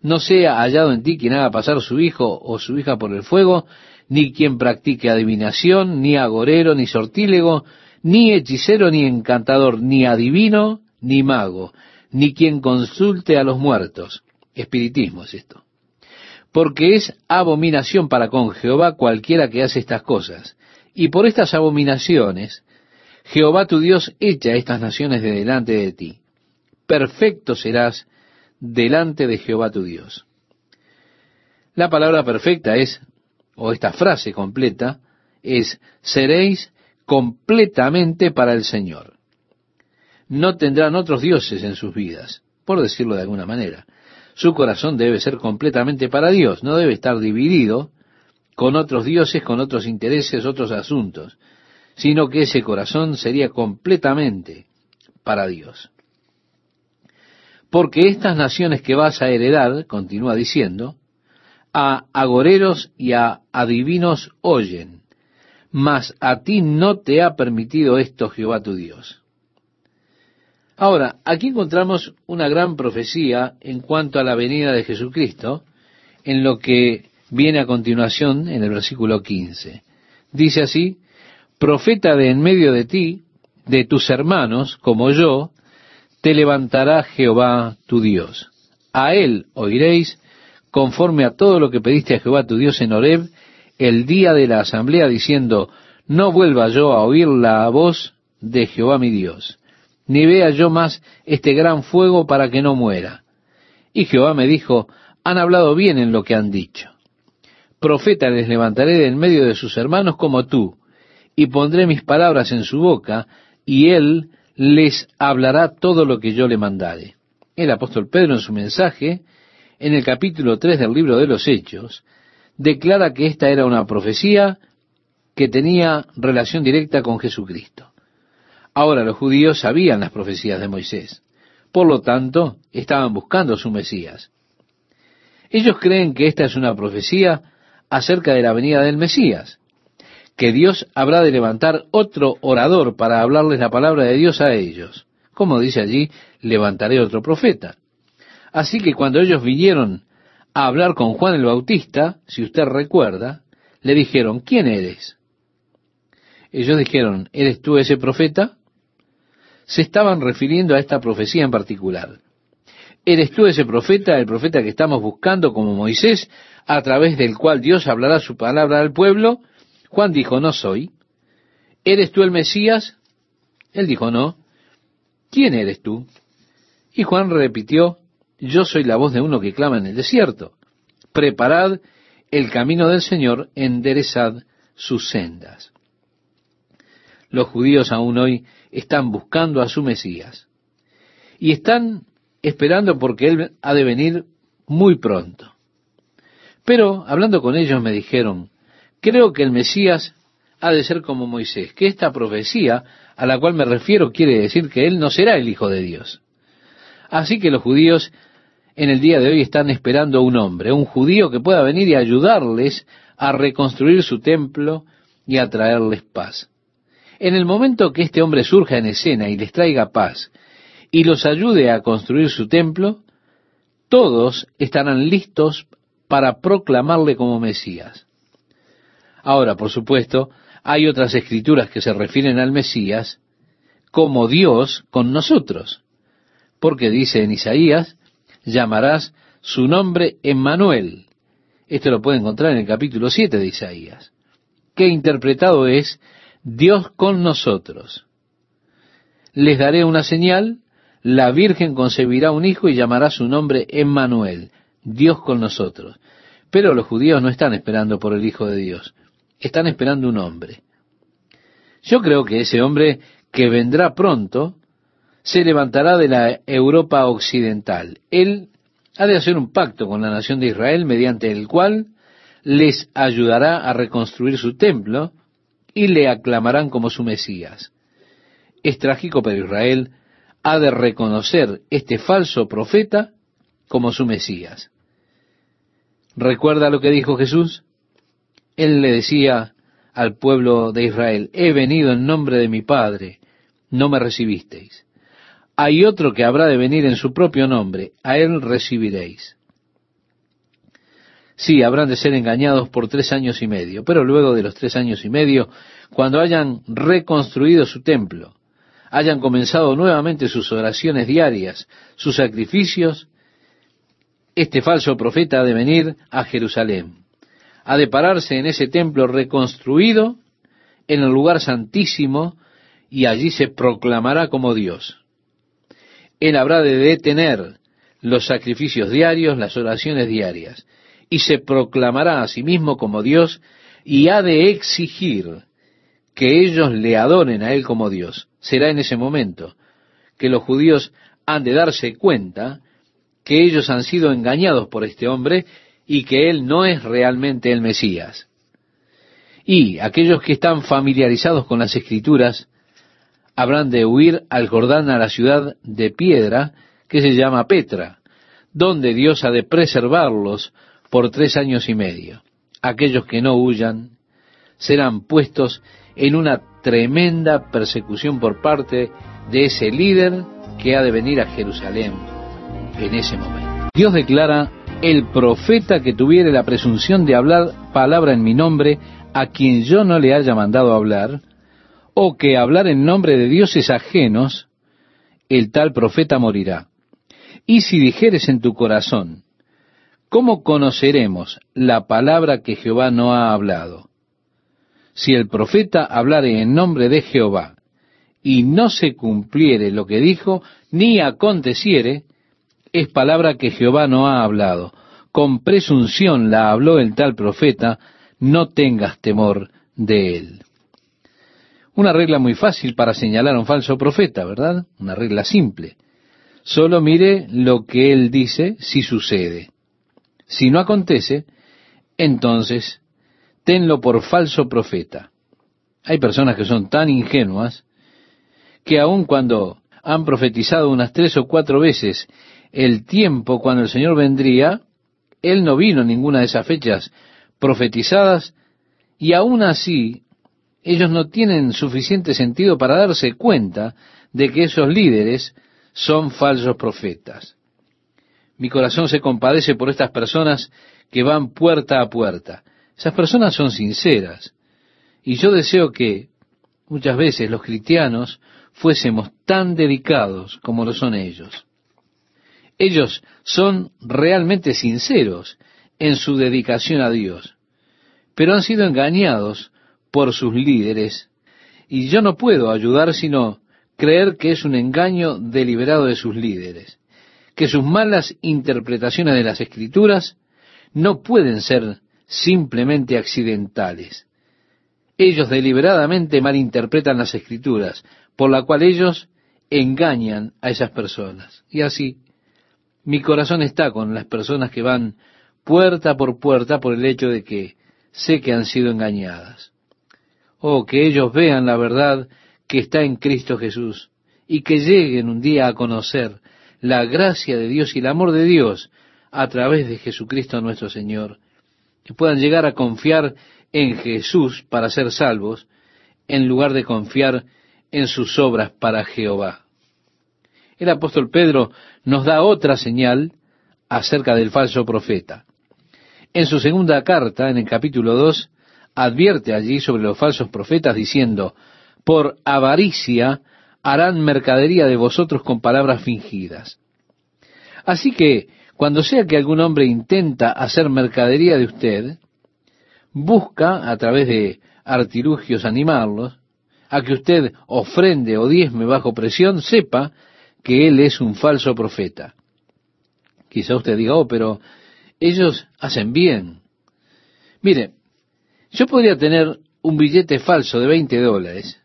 No sea hallado en ti quien haga pasar su hijo o su hija por el fuego, ni quien practique adivinación, ni agorero, ni sortílego, ni hechicero, ni encantador, ni adivino, ni mago, ni quien consulte a los muertos. Espiritismo es esto. Porque es abominación para con Jehová cualquiera que hace estas cosas. Y por estas abominaciones, Jehová tu Dios echa estas naciones de delante de ti. Perfecto serás delante de Jehová tu Dios. La palabra perfecta es o esta frase completa, es, seréis completamente para el Señor. No tendrán otros dioses en sus vidas, por decirlo de alguna manera. Su corazón debe ser completamente para Dios, no debe estar dividido con otros dioses, con otros intereses, otros asuntos, sino que ese corazón sería completamente para Dios. Porque estas naciones que vas a heredar, continúa diciendo, a agoreros y a adivinos oyen, mas a ti no te ha permitido esto Jehová tu Dios. Ahora, aquí encontramos una gran profecía en cuanto a la venida de Jesucristo, en lo que viene a continuación en el versículo 15. Dice así, profeta de en medio de ti, de tus hermanos, como yo, te levantará Jehová tu Dios. A él oiréis conforme a todo lo que pediste a Jehová tu Dios en Horeb el día de la asamblea, diciendo, no vuelva yo a oír la voz de Jehová mi Dios, ni vea yo más este gran fuego para que no muera. Y Jehová me dijo, han hablado bien en lo que han dicho. Profeta les levantaré de en medio de sus hermanos como tú, y pondré mis palabras en su boca, y él les hablará todo lo que yo le mandare. El apóstol Pedro en su mensaje en el capítulo 3 del libro de los Hechos, declara que esta era una profecía que tenía relación directa con Jesucristo. Ahora los judíos sabían las profecías de Moisés, por lo tanto estaban buscando su Mesías. Ellos creen que esta es una profecía acerca de la venida del Mesías, que Dios habrá de levantar otro orador para hablarles la palabra de Dios a ellos. Como dice allí, levantaré otro profeta. Así que cuando ellos vinieron a hablar con Juan el Bautista, si usted recuerda, le dijeron, ¿quién eres? Ellos dijeron, ¿eres tú ese profeta? Se estaban refiriendo a esta profecía en particular. ¿Eres tú ese profeta, el profeta que estamos buscando como Moisés, a través del cual Dios hablará su palabra al pueblo? Juan dijo, no soy. ¿Eres tú el Mesías? Él dijo, no. ¿Quién eres tú? Y Juan repitió, yo soy la voz de uno que clama en el desierto. Preparad el camino del Señor, enderezad sus sendas. Los judíos aún hoy están buscando a su Mesías y están esperando porque Él ha de venir muy pronto. Pero hablando con ellos me dijeron, creo que el Mesías ha de ser como Moisés, que esta profecía a la cual me refiero quiere decir que Él no será el Hijo de Dios. Así que los judíos en el día de hoy están esperando un hombre, un judío que pueda venir y ayudarles a reconstruir su templo y a traerles paz. En el momento que este hombre surja en escena y les traiga paz, y los ayude a construir su templo, todos estarán listos para proclamarle como Mesías. Ahora, por supuesto, hay otras escrituras que se refieren al Mesías como Dios con nosotros, porque dice en Isaías, llamarás su nombre Emmanuel. Esto lo puede encontrar en el capítulo 7 de Isaías, que interpretado es Dios con nosotros. Les daré una señal, la Virgen concebirá un hijo y llamará su nombre Emmanuel, Dios con nosotros. Pero los judíos no están esperando por el Hijo de Dios, están esperando un hombre. Yo creo que ese hombre que vendrá pronto se levantará de la Europa occidental. Él ha de hacer un pacto con la nación de Israel mediante el cual les ayudará a reconstruir su templo y le aclamarán como su Mesías. Es trágico, pero Israel ha de reconocer este falso profeta como su Mesías. ¿Recuerda lo que dijo Jesús? Él le decía al pueblo de Israel, he venido en nombre de mi Padre, no me recibisteis. Hay otro que habrá de venir en su propio nombre, a él recibiréis. Sí, habrán de ser engañados por tres años y medio, pero luego de los tres años y medio, cuando hayan reconstruido su templo, hayan comenzado nuevamente sus oraciones diarias, sus sacrificios, este falso profeta ha de venir a Jerusalén, ha de pararse en ese templo reconstruido, en el lugar santísimo, y allí se proclamará como Dios. Él habrá de detener los sacrificios diarios, las oraciones diarias, y se proclamará a sí mismo como Dios y ha de exigir que ellos le adoren a Él como Dios. Será en ese momento que los judíos han de darse cuenta que ellos han sido engañados por este hombre y que Él no es realmente el Mesías. Y aquellos que están familiarizados con las escrituras habrán de huir al Jordán a la ciudad de piedra que se llama Petra, donde Dios ha de preservarlos por tres años y medio. Aquellos que no huyan serán puestos en una tremenda persecución por parte de ese líder que ha de venir a Jerusalén en ese momento. Dios declara, el profeta que tuviere la presunción de hablar palabra en mi nombre, a quien yo no le haya mandado hablar, o que hablar en nombre de dioses ajenos, el tal profeta morirá. Y si dijeres en tu corazón, ¿cómo conoceremos la palabra que Jehová no ha hablado? Si el profeta hablare en nombre de Jehová, y no se cumpliere lo que dijo, ni aconteciere, es palabra que Jehová no ha hablado. Con presunción la habló el tal profeta, no tengas temor de él. Una regla muy fácil para señalar a un falso profeta, ¿verdad? Una regla simple. Solo mire lo que él dice si sucede. Si no acontece, entonces tenlo por falso profeta. Hay personas que son tan ingenuas que aun cuando han profetizado unas tres o cuatro veces el tiempo cuando el Señor vendría, Él no vino en ninguna de esas fechas profetizadas y aún así ellos no tienen suficiente sentido para darse cuenta de que esos líderes son falsos profetas. Mi corazón se compadece por estas personas que van puerta a puerta. Esas personas son sinceras. Y yo deseo que muchas veces los cristianos fuésemos tan dedicados como lo son ellos. Ellos son realmente sinceros en su dedicación a Dios, pero han sido engañados por sus líderes, y yo no puedo ayudar sino creer que es un engaño deliberado de sus líderes, que sus malas interpretaciones de las escrituras no pueden ser simplemente accidentales. Ellos deliberadamente malinterpretan las escrituras, por la cual ellos engañan a esas personas. Y así, mi corazón está con las personas que van puerta por puerta por el hecho de que sé que han sido engañadas. Oh, que ellos vean la verdad que está en Cristo Jesús y que lleguen un día a conocer la gracia de Dios y el amor de Dios a través de Jesucristo nuestro Señor, que puedan llegar a confiar en Jesús para ser salvos, en lugar de confiar en sus obras para Jehová. el apóstol Pedro nos da otra señal acerca del falso profeta. En su segunda carta, en el capítulo 2, advierte allí sobre los falsos profetas diciendo, por avaricia harán mercadería de vosotros con palabras fingidas. Así que, cuando sea que algún hombre intenta hacer mercadería de usted, busca a través de artilugios animarlos, a que usted ofrende o diezme bajo presión, sepa que él es un falso profeta. Quizá usted diga, oh, pero ellos hacen bien. Mire, yo podría tener un billete falso de 20 dólares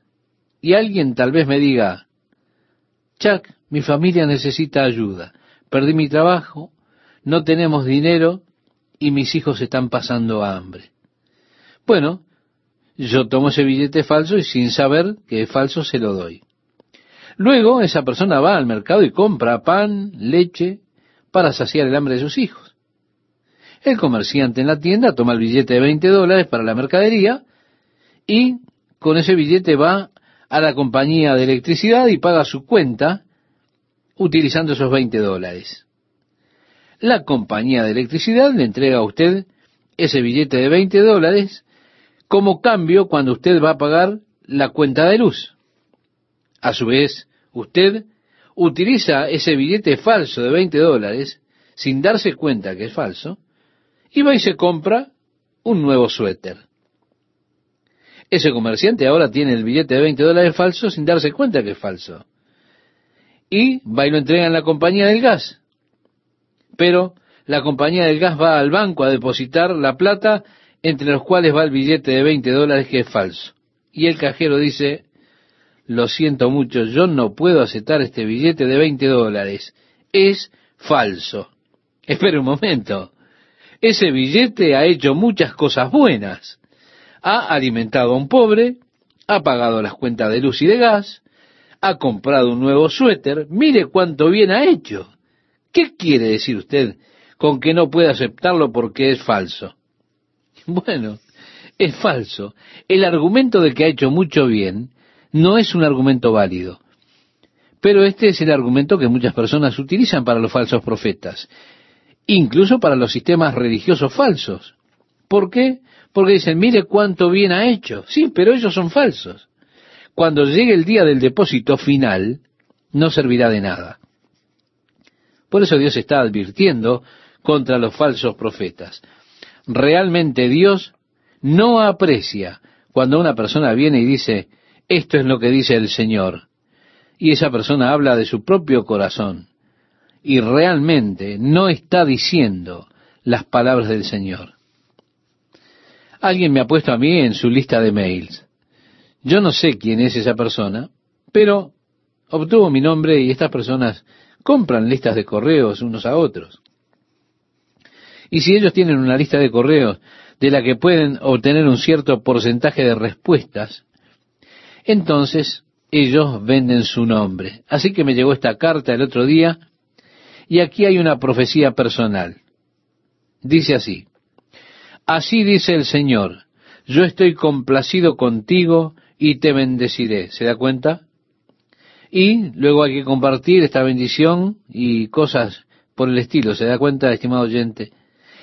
y alguien tal vez me diga, Chuck, mi familia necesita ayuda, perdí mi trabajo, no tenemos dinero y mis hijos están pasando hambre. Bueno, yo tomo ese billete falso y sin saber que es falso se lo doy. Luego esa persona va al mercado y compra pan, leche, para saciar el hambre de sus hijos. El comerciante en la tienda toma el billete de 20 dólares para la mercadería y con ese billete va a la compañía de electricidad y paga su cuenta utilizando esos 20 dólares. La compañía de electricidad le entrega a usted ese billete de 20 dólares como cambio cuando usted va a pagar la cuenta de luz. A su vez, usted utiliza ese billete falso de 20 dólares sin darse cuenta que es falso y va y se compra un nuevo suéter. Ese comerciante ahora tiene el billete de 20 dólares falso sin darse cuenta que es falso. Y va y lo entrega en la compañía del gas. Pero la compañía del gas va al banco a depositar la plata entre los cuales va el billete de 20 dólares que es falso. Y el cajero dice, lo siento mucho, yo no puedo aceptar este billete de 20 dólares. Es falso. Espere un momento. Ese billete ha hecho muchas cosas buenas. Ha alimentado a un pobre, ha pagado las cuentas de luz y de gas, ha comprado un nuevo suéter. Mire cuánto bien ha hecho. ¿Qué quiere decir usted con que no puede aceptarlo porque es falso? <laughs> Bueno, es falso. El argumento de que ha hecho mucho bien no es un argumento válido. Pero este es el argumento que muchas personas utilizan para los falsos profetas, incluso para los sistemas religiosos falsos. ¿Por qué? Porque dicen, mire cuánto bien ha hecho. Sí, pero ellos son falsos. Cuando llegue el día del depósito final, no servirá de nada. Por eso Dios está advirtiendo contra los falsos profetas. Realmente Dios no aprecia cuando una persona viene y dice, esto es lo que dice el Señor. Y esa persona habla de su propio corazón y realmente no está diciendo las palabras del Señor. Alguien me ha puesto a mí en su lista de mails. Yo no sé quién es esa persona, pero obtuvo mi nombre y estas personas compran listas de correos unos a otros. Y si ellos tienen una lista de correos de la que pueden obtener un cierto porcentaje de respuestas, entonces ellos venden su nombre. Así que me llegó esta carta el otro día y aquí hay una profecía personal. Dice así, así dice el Señor, yo estoy complacido contigo y te bendeciré. ¿Se da cuenta? Y luego hay que compartir esta bendición y cosas por el estilo. ¿Se da cuenta, estimado oyente?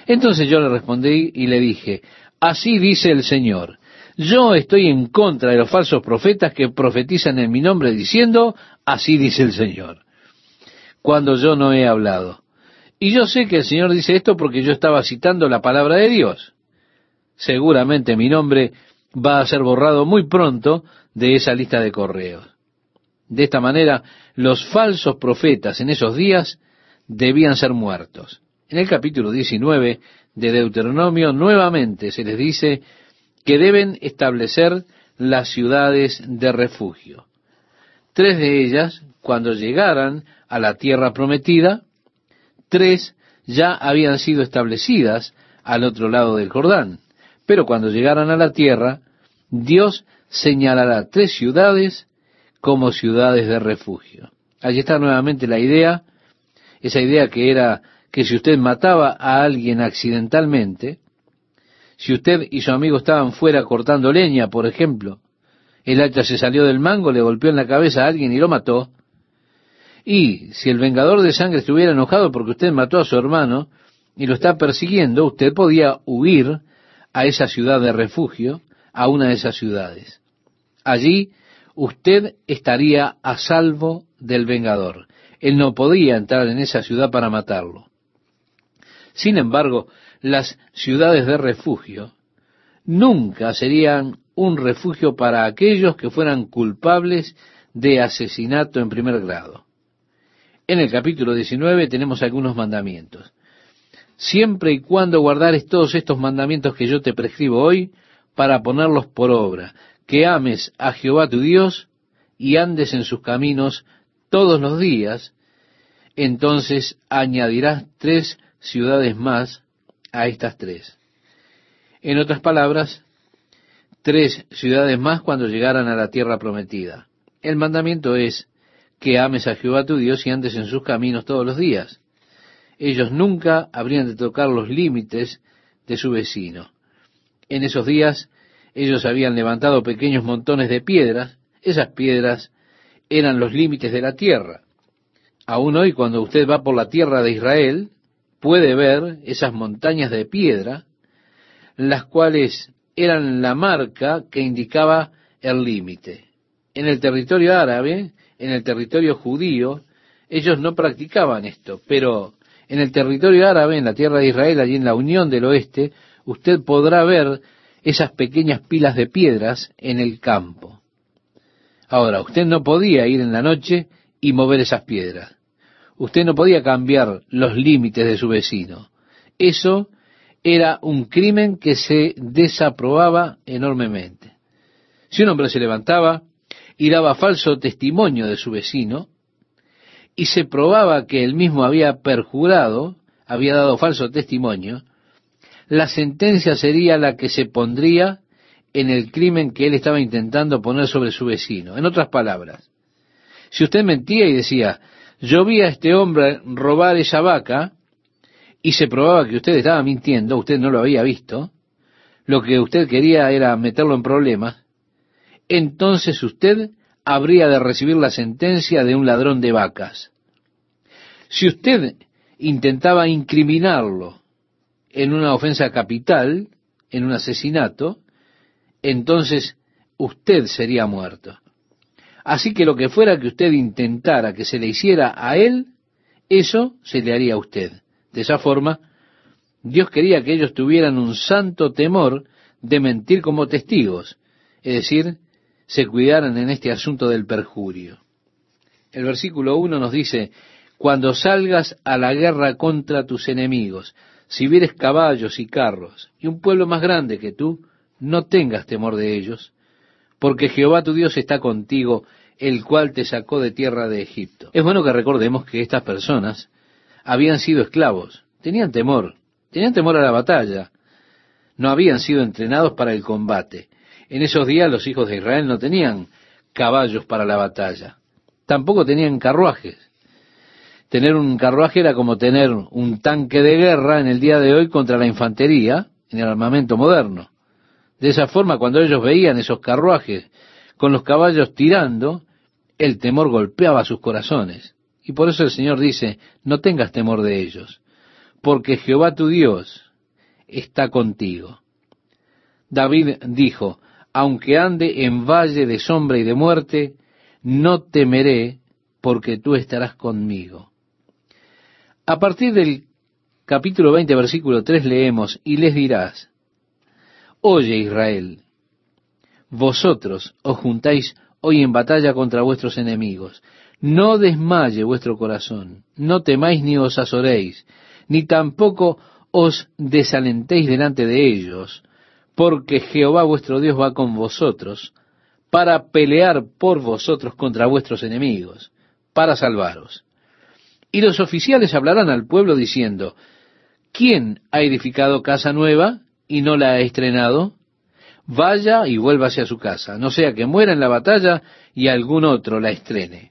Entonces yo le respondí y le dije, así dice el Señor, yo estoy en contra de los falsos profetas que profetizan en mi nombre diciendo, así dice el Señor, cuando yo no he hablado. Y yo sé que el Señor dice esto porque yo estaba citando la palabra de Dios. Seguramente mi nombre va a ser borrado muy pronto de esa lista de correos. De esta manera, los falsos profetas en esos días debían ser muertos. En el capítulo 19 de Deuteronomio nuevamente se les dice que deben establecer las ciudades de refugio. Tres de ellas, cuando llegaran a la tierra prometida, tres ya habían sido establecidas al otro lado del Jordán. Pero cuando llegaran a la tierra, Dios señalará tres ciudades como ciudades de refugio. Allí está nuevamente la idea, esa idea que era que si usted mataba a alguien accidentalmente, si usted y su amigo estaban fuera cortando leña, por ejemplo, el hacha se salió del mango, le golpeó en la cabeza a alguien y lo mató, Y si el vengador de sangre estuviera enojado porque usted mató a su hermano y lo está persiguiendo, usted podía huir a esa ciudad de refugio, a una de esas ciudades. Allí usted estaría a salvo del vengador. Él no podía entrar en esa ciudad para matarlo. Sin embargo, las ciudades de refugio nunca serían un refugio para aquellos que fueran culpables de asesinato en primer grado. En el capítulo 19 tenemos algunos mandamientos. Siempre y cuando guardares todos estos mandamientos que yo te prescribo hoy para ponerlos por obra, que ames a Jehová tu Dios y andes en sus caminos todos los días, entonces añadirás tres ciudades más a estas tres. En otras palabras, tres ciudades más cuando llegaran a la tierra prometida. El mandamiento es que ames a Jehová tu Dios y andes en sus caminos todos los días. Ellos nunca habrían de tocar los límites de su vecino. En esos días ellos habían levantado pequeños montones de piedras, esas piedras eran los límites de la tierra. Aún hoy cuando usted va por la tierra de Israel, puede ver esas montañas de piedra, las cuales eran la marca que indicaba el límite. En el territorio árabe, en el territorio judío, ellos no practicaban esto, pero en el territorio árabe, en la tierra de Israel, allí en la Unión del Oeste, usted podrá ver esas pequeñas pilas de piedras en el campo. Ahora, usted no podía ir en la noche y mover esas piedras. Usted no podía cambiar los límites de su vecino. Eso era un crimen que se desaprobaba enormemente. Si un hombre se levantaba y daba falso testimonio de su vecino, y se probaba que él mismo había perjurado, había dado falso testimonio, la sentencia sería la que se pondría en el crimen que él estaba intentando poner sobre su vecino. En otras palabras, si usted mentía y decía, yo vi a este hombre robar esa vaca, y se probaba que usted estaba mintiendo, usted no lo había visto, lo que usted quería era meterlo en problemas, entonces usted habría de recibir la sentencia de un ladrón de vacas. Si usted intentaba incriminarlo en una ofensa capital, en un asesinato, entonces usted sería muerto. Así que lo que fuera que usted intentara que se le hiciera a él, eso se le haría a usted. De esa forma, Dios quería que ellos tuvieran un santo temor de mentir como testigos, es decir, se cuidaran en este asunto del perjurio. El versículo 1 nos dice, cuando salgas a la guerra contra tus enemigos, si vieres caballos y carros y un pueblo más grande que tú, no tengas temor de ellos, porque Jehová tu Dios está contigo, el cual te sacó de tierra de Egipto. Es bueno que recordemos que estas personas habían sido esclavos, tenían temor, tenían temor a la batalla, no habían sido entrenados para el combate. En esos días los hijos de Israel no tenían caballos para la batalla, tampoco tenían carruajes. Tener un carruaje era como tener un tanque de guerra en el día de hoy contra la infantería en el armamento moderno. De esa forma, cuando ellos veían esos carruajes con los caballos tirando, el temor golpeaba sus corazones. Y por eso el Señor dice, no tengas temor de ellos, porque Jehová tu Dios está contigo. David dijo, aunque ande en valle de sombra y de muerte, no temeré, porque tú estarás conmigo. A partir del capítulo 20, versículo 3 leemos, y les dirás, Oye Israel, vosotros os juntáis hoy en batalla contra vuestros enemigos. No desmaye vuestro corazón, no temáis ni os azoréis, ni tampoco os desalentéis delante de ellos, porque Jehová vuestro Dios va con vosotros para pelear por vosotros contra vuestros enemigos, para salvaros. Y los oficiales hablarán al pueblo diciendo, ¿quién ha edificado casa nueva y no la ha estrenado? Vaya y vuélvase a su casa, no sea que muera en la batalla y algún otro la estrene.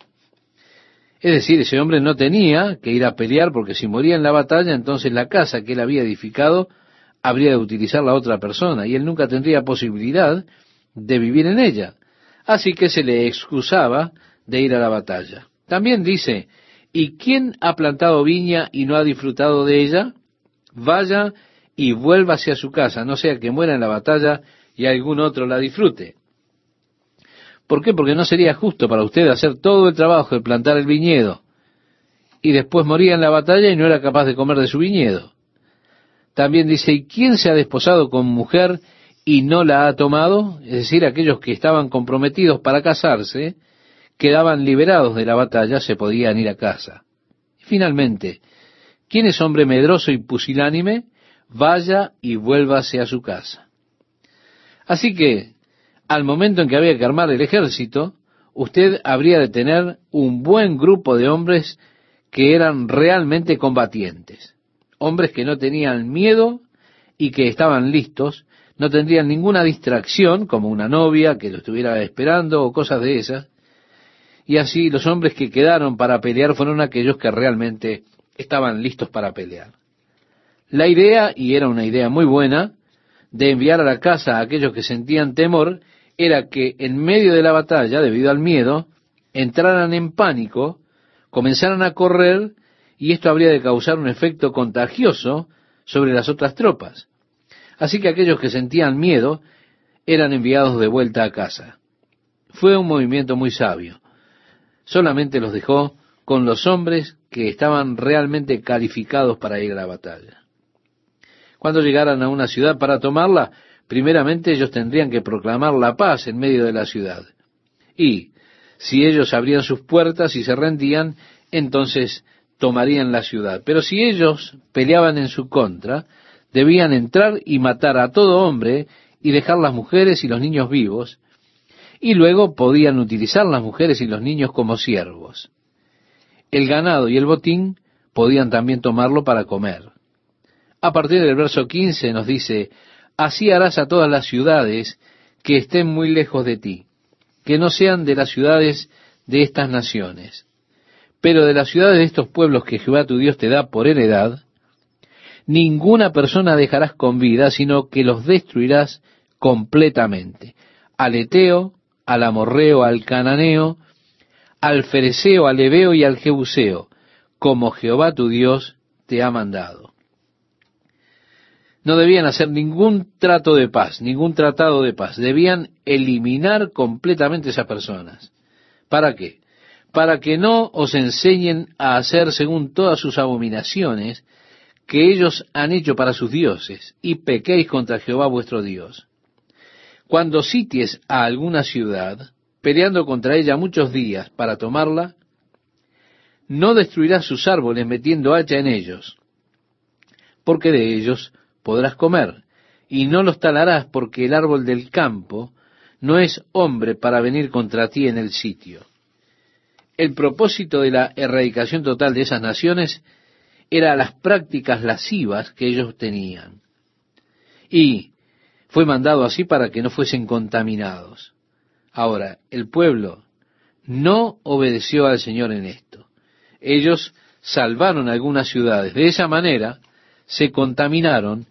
Es decir, ese hombre no tenía que ir a pelear porque si moría en la batalla, entonces la casa que él había edificado habría de utilizar la otra persona y él nunca tendría posibilidad de vivir en ella. Así que se le excusaba de ir a la batalla. También dice, ¿Y quién ha plantado viña y no ha disfrutado de ella? Vaya y vuélvase a su casa, no sea que muera en la batalla y algún otro la disfrute. ¿Por qué? Porque no sería justo para usted hacer todo el trabajo de plantar el viñedo y después moría en la batalla y no era capaz de comer de su viñedo. También dice, ¿y quién se ha desposado con mujer y no la ha tomado? Es decir, aquellos que estaban comprometidos para casarse, quedaban liberados de la batalla, se podían ir a casa. Finalmente, ¿quién es hombre medroso y pusilánime? Vaya y vuélvase a su casa. Así que, al momento en que había que armar el ejército, usted habría de tener un buen grupo de hombres que eran realmente combatientes hombres que no tenían miedo y que estaban listos, no tendrían ninguna distracción, como una novia que lo estuviera esperando o cosas de esas. Y así los hombres que quedaron para pelear fueron aquellos que realmente estaban listos para pelear. La idea, y era una idea muy buena, de enviar a la casa a aquellos que sentían temor, era que en medio de la batalla, debido al miedo, entraran en pánico, comenzaran a correr y esto habría de causar un efecto contagioso sobre las otras tropas. Así que aquellos que sentían miedo eran enviados de vuelta a casa. Fue un movimiento muy sabio. Solamente los dejó con los hombres que estaban realmente calificados para ir a la batalla. Cuando llegaran a una ciudad para tomarla, primeramente ellos tendrían que proclamar la paz en medio de la ciudad. Y si ellos abrían sus puertas y se rendían, entonces tomarían la ciudad. Pero si ellos peleaban en su contra, debían entrar y matar a todo hombre y dejar las mujeres y los niños vivos, y luego podían utilizar las mujeres y los niños como siervos. El ganado y el botín podían también tomarlo para comer. A partir del verso 15 nos dice, así harás a todas las ciudades que estén muy lejos de ti, que no sean de las ciudades de estas naciones pero de las ciudades de estos pueblos que Jehová tu Dios te da por heredad, ninguna persona dejarás con vida, sino que los destruirás completamente. Al Eteo, al Amorreo, al Cananeo, al Fereceo, al Ebeo y al Jebuseo, como Jehová tu Dios te ha mandado. No debían hacer ningún trato de paz, ningún tratado de paz. Debían eliminar completamente esas personas. ¿Para qué? Para que no os enseñen a hacer según todas sus abominaciones que ellos han hecho para sus dioses, y pequéis contra Jehová vuestro Dios. Cuando sities a alguna ciudad, peleando contra ella muchos días para tomarla, no destruirás sus árboles metiendo hacha en ellos, porque de ellos podrás comer, y no los talarás porque el árbol del campo no es hombre para venir contra ti en el sitio el propósito de la erradicación total de esas naciones era las prácticas lascivas que ellos tenían. Y fue mandado así para que no fuesen contaminados. Ahora, el pueblo no obedeció al Señor en esto. Ellos salvaron algunas ciudades. De esa manera se contaminaron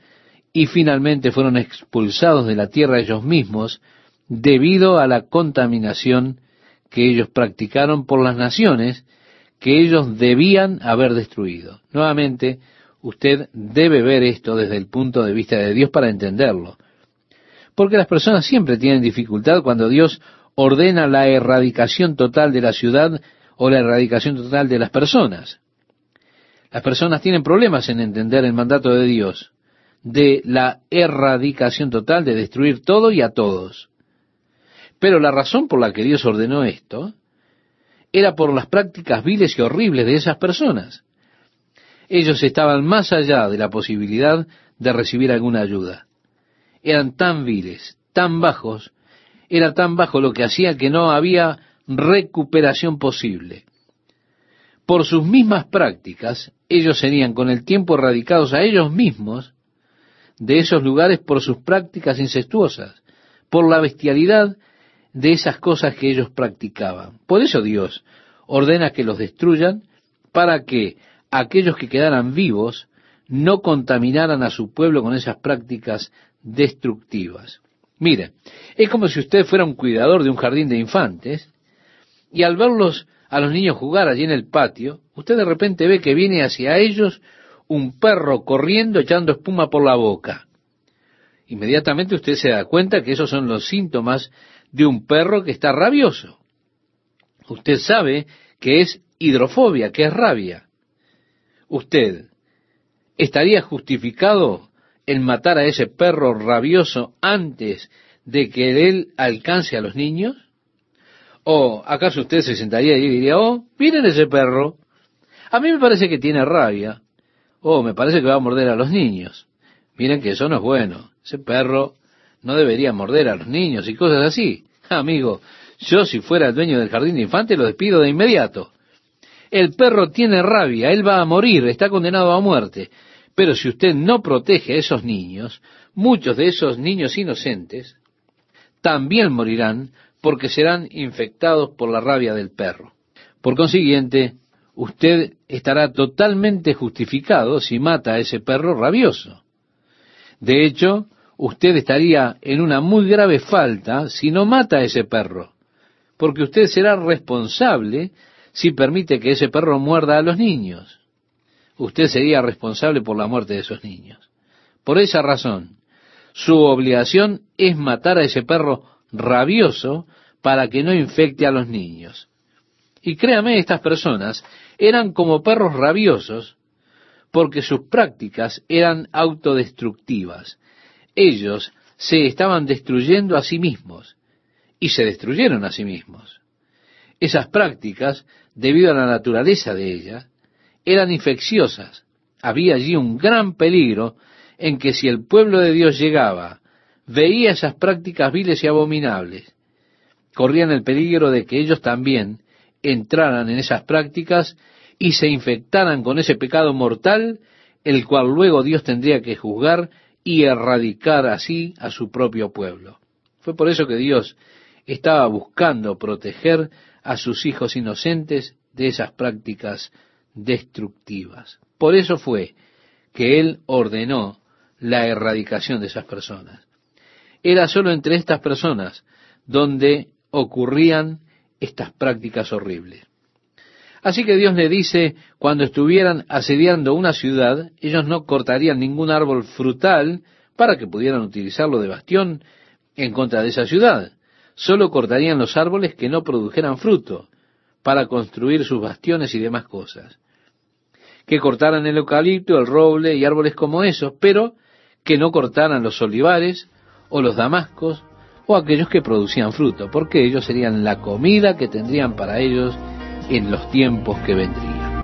y finalmente fueron expulsados de la tierra ellos mismos debido a la contaminación que ellos practicaron por las naciones que ellos debían haber destruido. Nuevamente, usted debe ver esto desde el punto de vista de Dios para entenderlo. Porque las personas siempre tienen dificultad cuando Dios ordena la erradicación total de la ciudad o la erradicación total de las personas. Las personas tienen problemas en entender el mandato de Dios de la erradicación total, de destruir todo y a todos. Pero la razón por la que Dios ordenó esto era por las prácticas viles y horribles de esas personas. Ellos estaban más allá de la posibilidad de recibir alguna ayuda. Eran tan viles, tan bajos, era tan bajo lo que hacía que no había recuperación posible. Por sus mismas prácticas, ellos serían con el tiempo erradicados a ellos mismos de esos lugares por sus prácticas incestuosas, por la bestialidad de esas cosas que ellos practicaban. Por eso Dios ordena que los destruyan para que aquellos que quedaran vivos no contaminaran a su pueblo con esas prácticas destructivas. Mire, es como si usted fuera un cuidador de un jardín de infantes Y al verlos a los niños jugar allí en el patio, usted de repente ve que viene hacia ellos un perro corriendo echando espuma por la boca. Inmediatamente usted se da cuenta que esos son los síntomas de un perro que está rabioso. Usted sabe que es hidrofobia, que es rabia. Usted estaría justificado en matar a ese perro rabioso antes de que él alcance a los niños? ¿O acaso usted se sentaría y diría, oh, miren ese perro? A mí me parece que tiene rabia. Oh, me parece que va a morder a los niños. Miren que eso no es bueno. Ese perro no debería morder a los niños y cosas así. <laughs> Amigo, yo si fuera el dueño del jardín de infantes lo despido de inmediato. El perro tiene rabia, él va a morir, está condenado a muerte. Pero si usted no protege a esos niños, muchos de esos niños inocentes también morirán porque serán infectados por la rabia del perro. Por consiguiente, usted estará totalmente justificado si mata a ese perro rabioso. De hecho, usted estaría en una muy grave falta si no mata a ese perro, porque usted será responsable si permite que ese perro muerda a los niños usted sería responsable por la muerte de esos niños. Por esa razón, su obligación es matar a ese perro rabioso para que no infecte a los niños. Y créame, estas personas eran como perros rabiosos porque sus prácticas eran autodestructivas. Ellos se estaban destruyendo a sí mismos y se destruyeron a sí mismos. Esas prácticas, debido a la naturaleza de ellas, eran infecciosas. Había allí un gran peligro en que si el pueblo de Dios llegaba, veía esas prácticas viles y abominables, corrían el peligro de que ellos también entraran en esas prácticas y se infectaran con ese pecado mortal, el cual luego Dios tendría que juzgar y erradicar así a su propio pueblo. Fue por eso que Dios estaba buscando proteger a sus hijos inocentes de esas prácticas destructivas. Por eso fue que Él ordenó la erradicación de esas personas. Era solo entre estas personas donde ocurrían estas prácticas horribles. Así que Dios le dice, cuando estuvieran asediando una ciudad, ellos no cortarían ningún árbol frutal para que pudieran utilizarlo de bastión en contra de esa ciudad. Solo cortarían los árboles que no produjeran fruto para construir sus bastiones y demás cosas que cortaran el eucalipto, el roble y árboles como esos, pero que no cortaran los olivares o los damascos o aquellos que producían fruto, porque ellos serían la comida que tendrían para ellos en los tiempos que vendrían.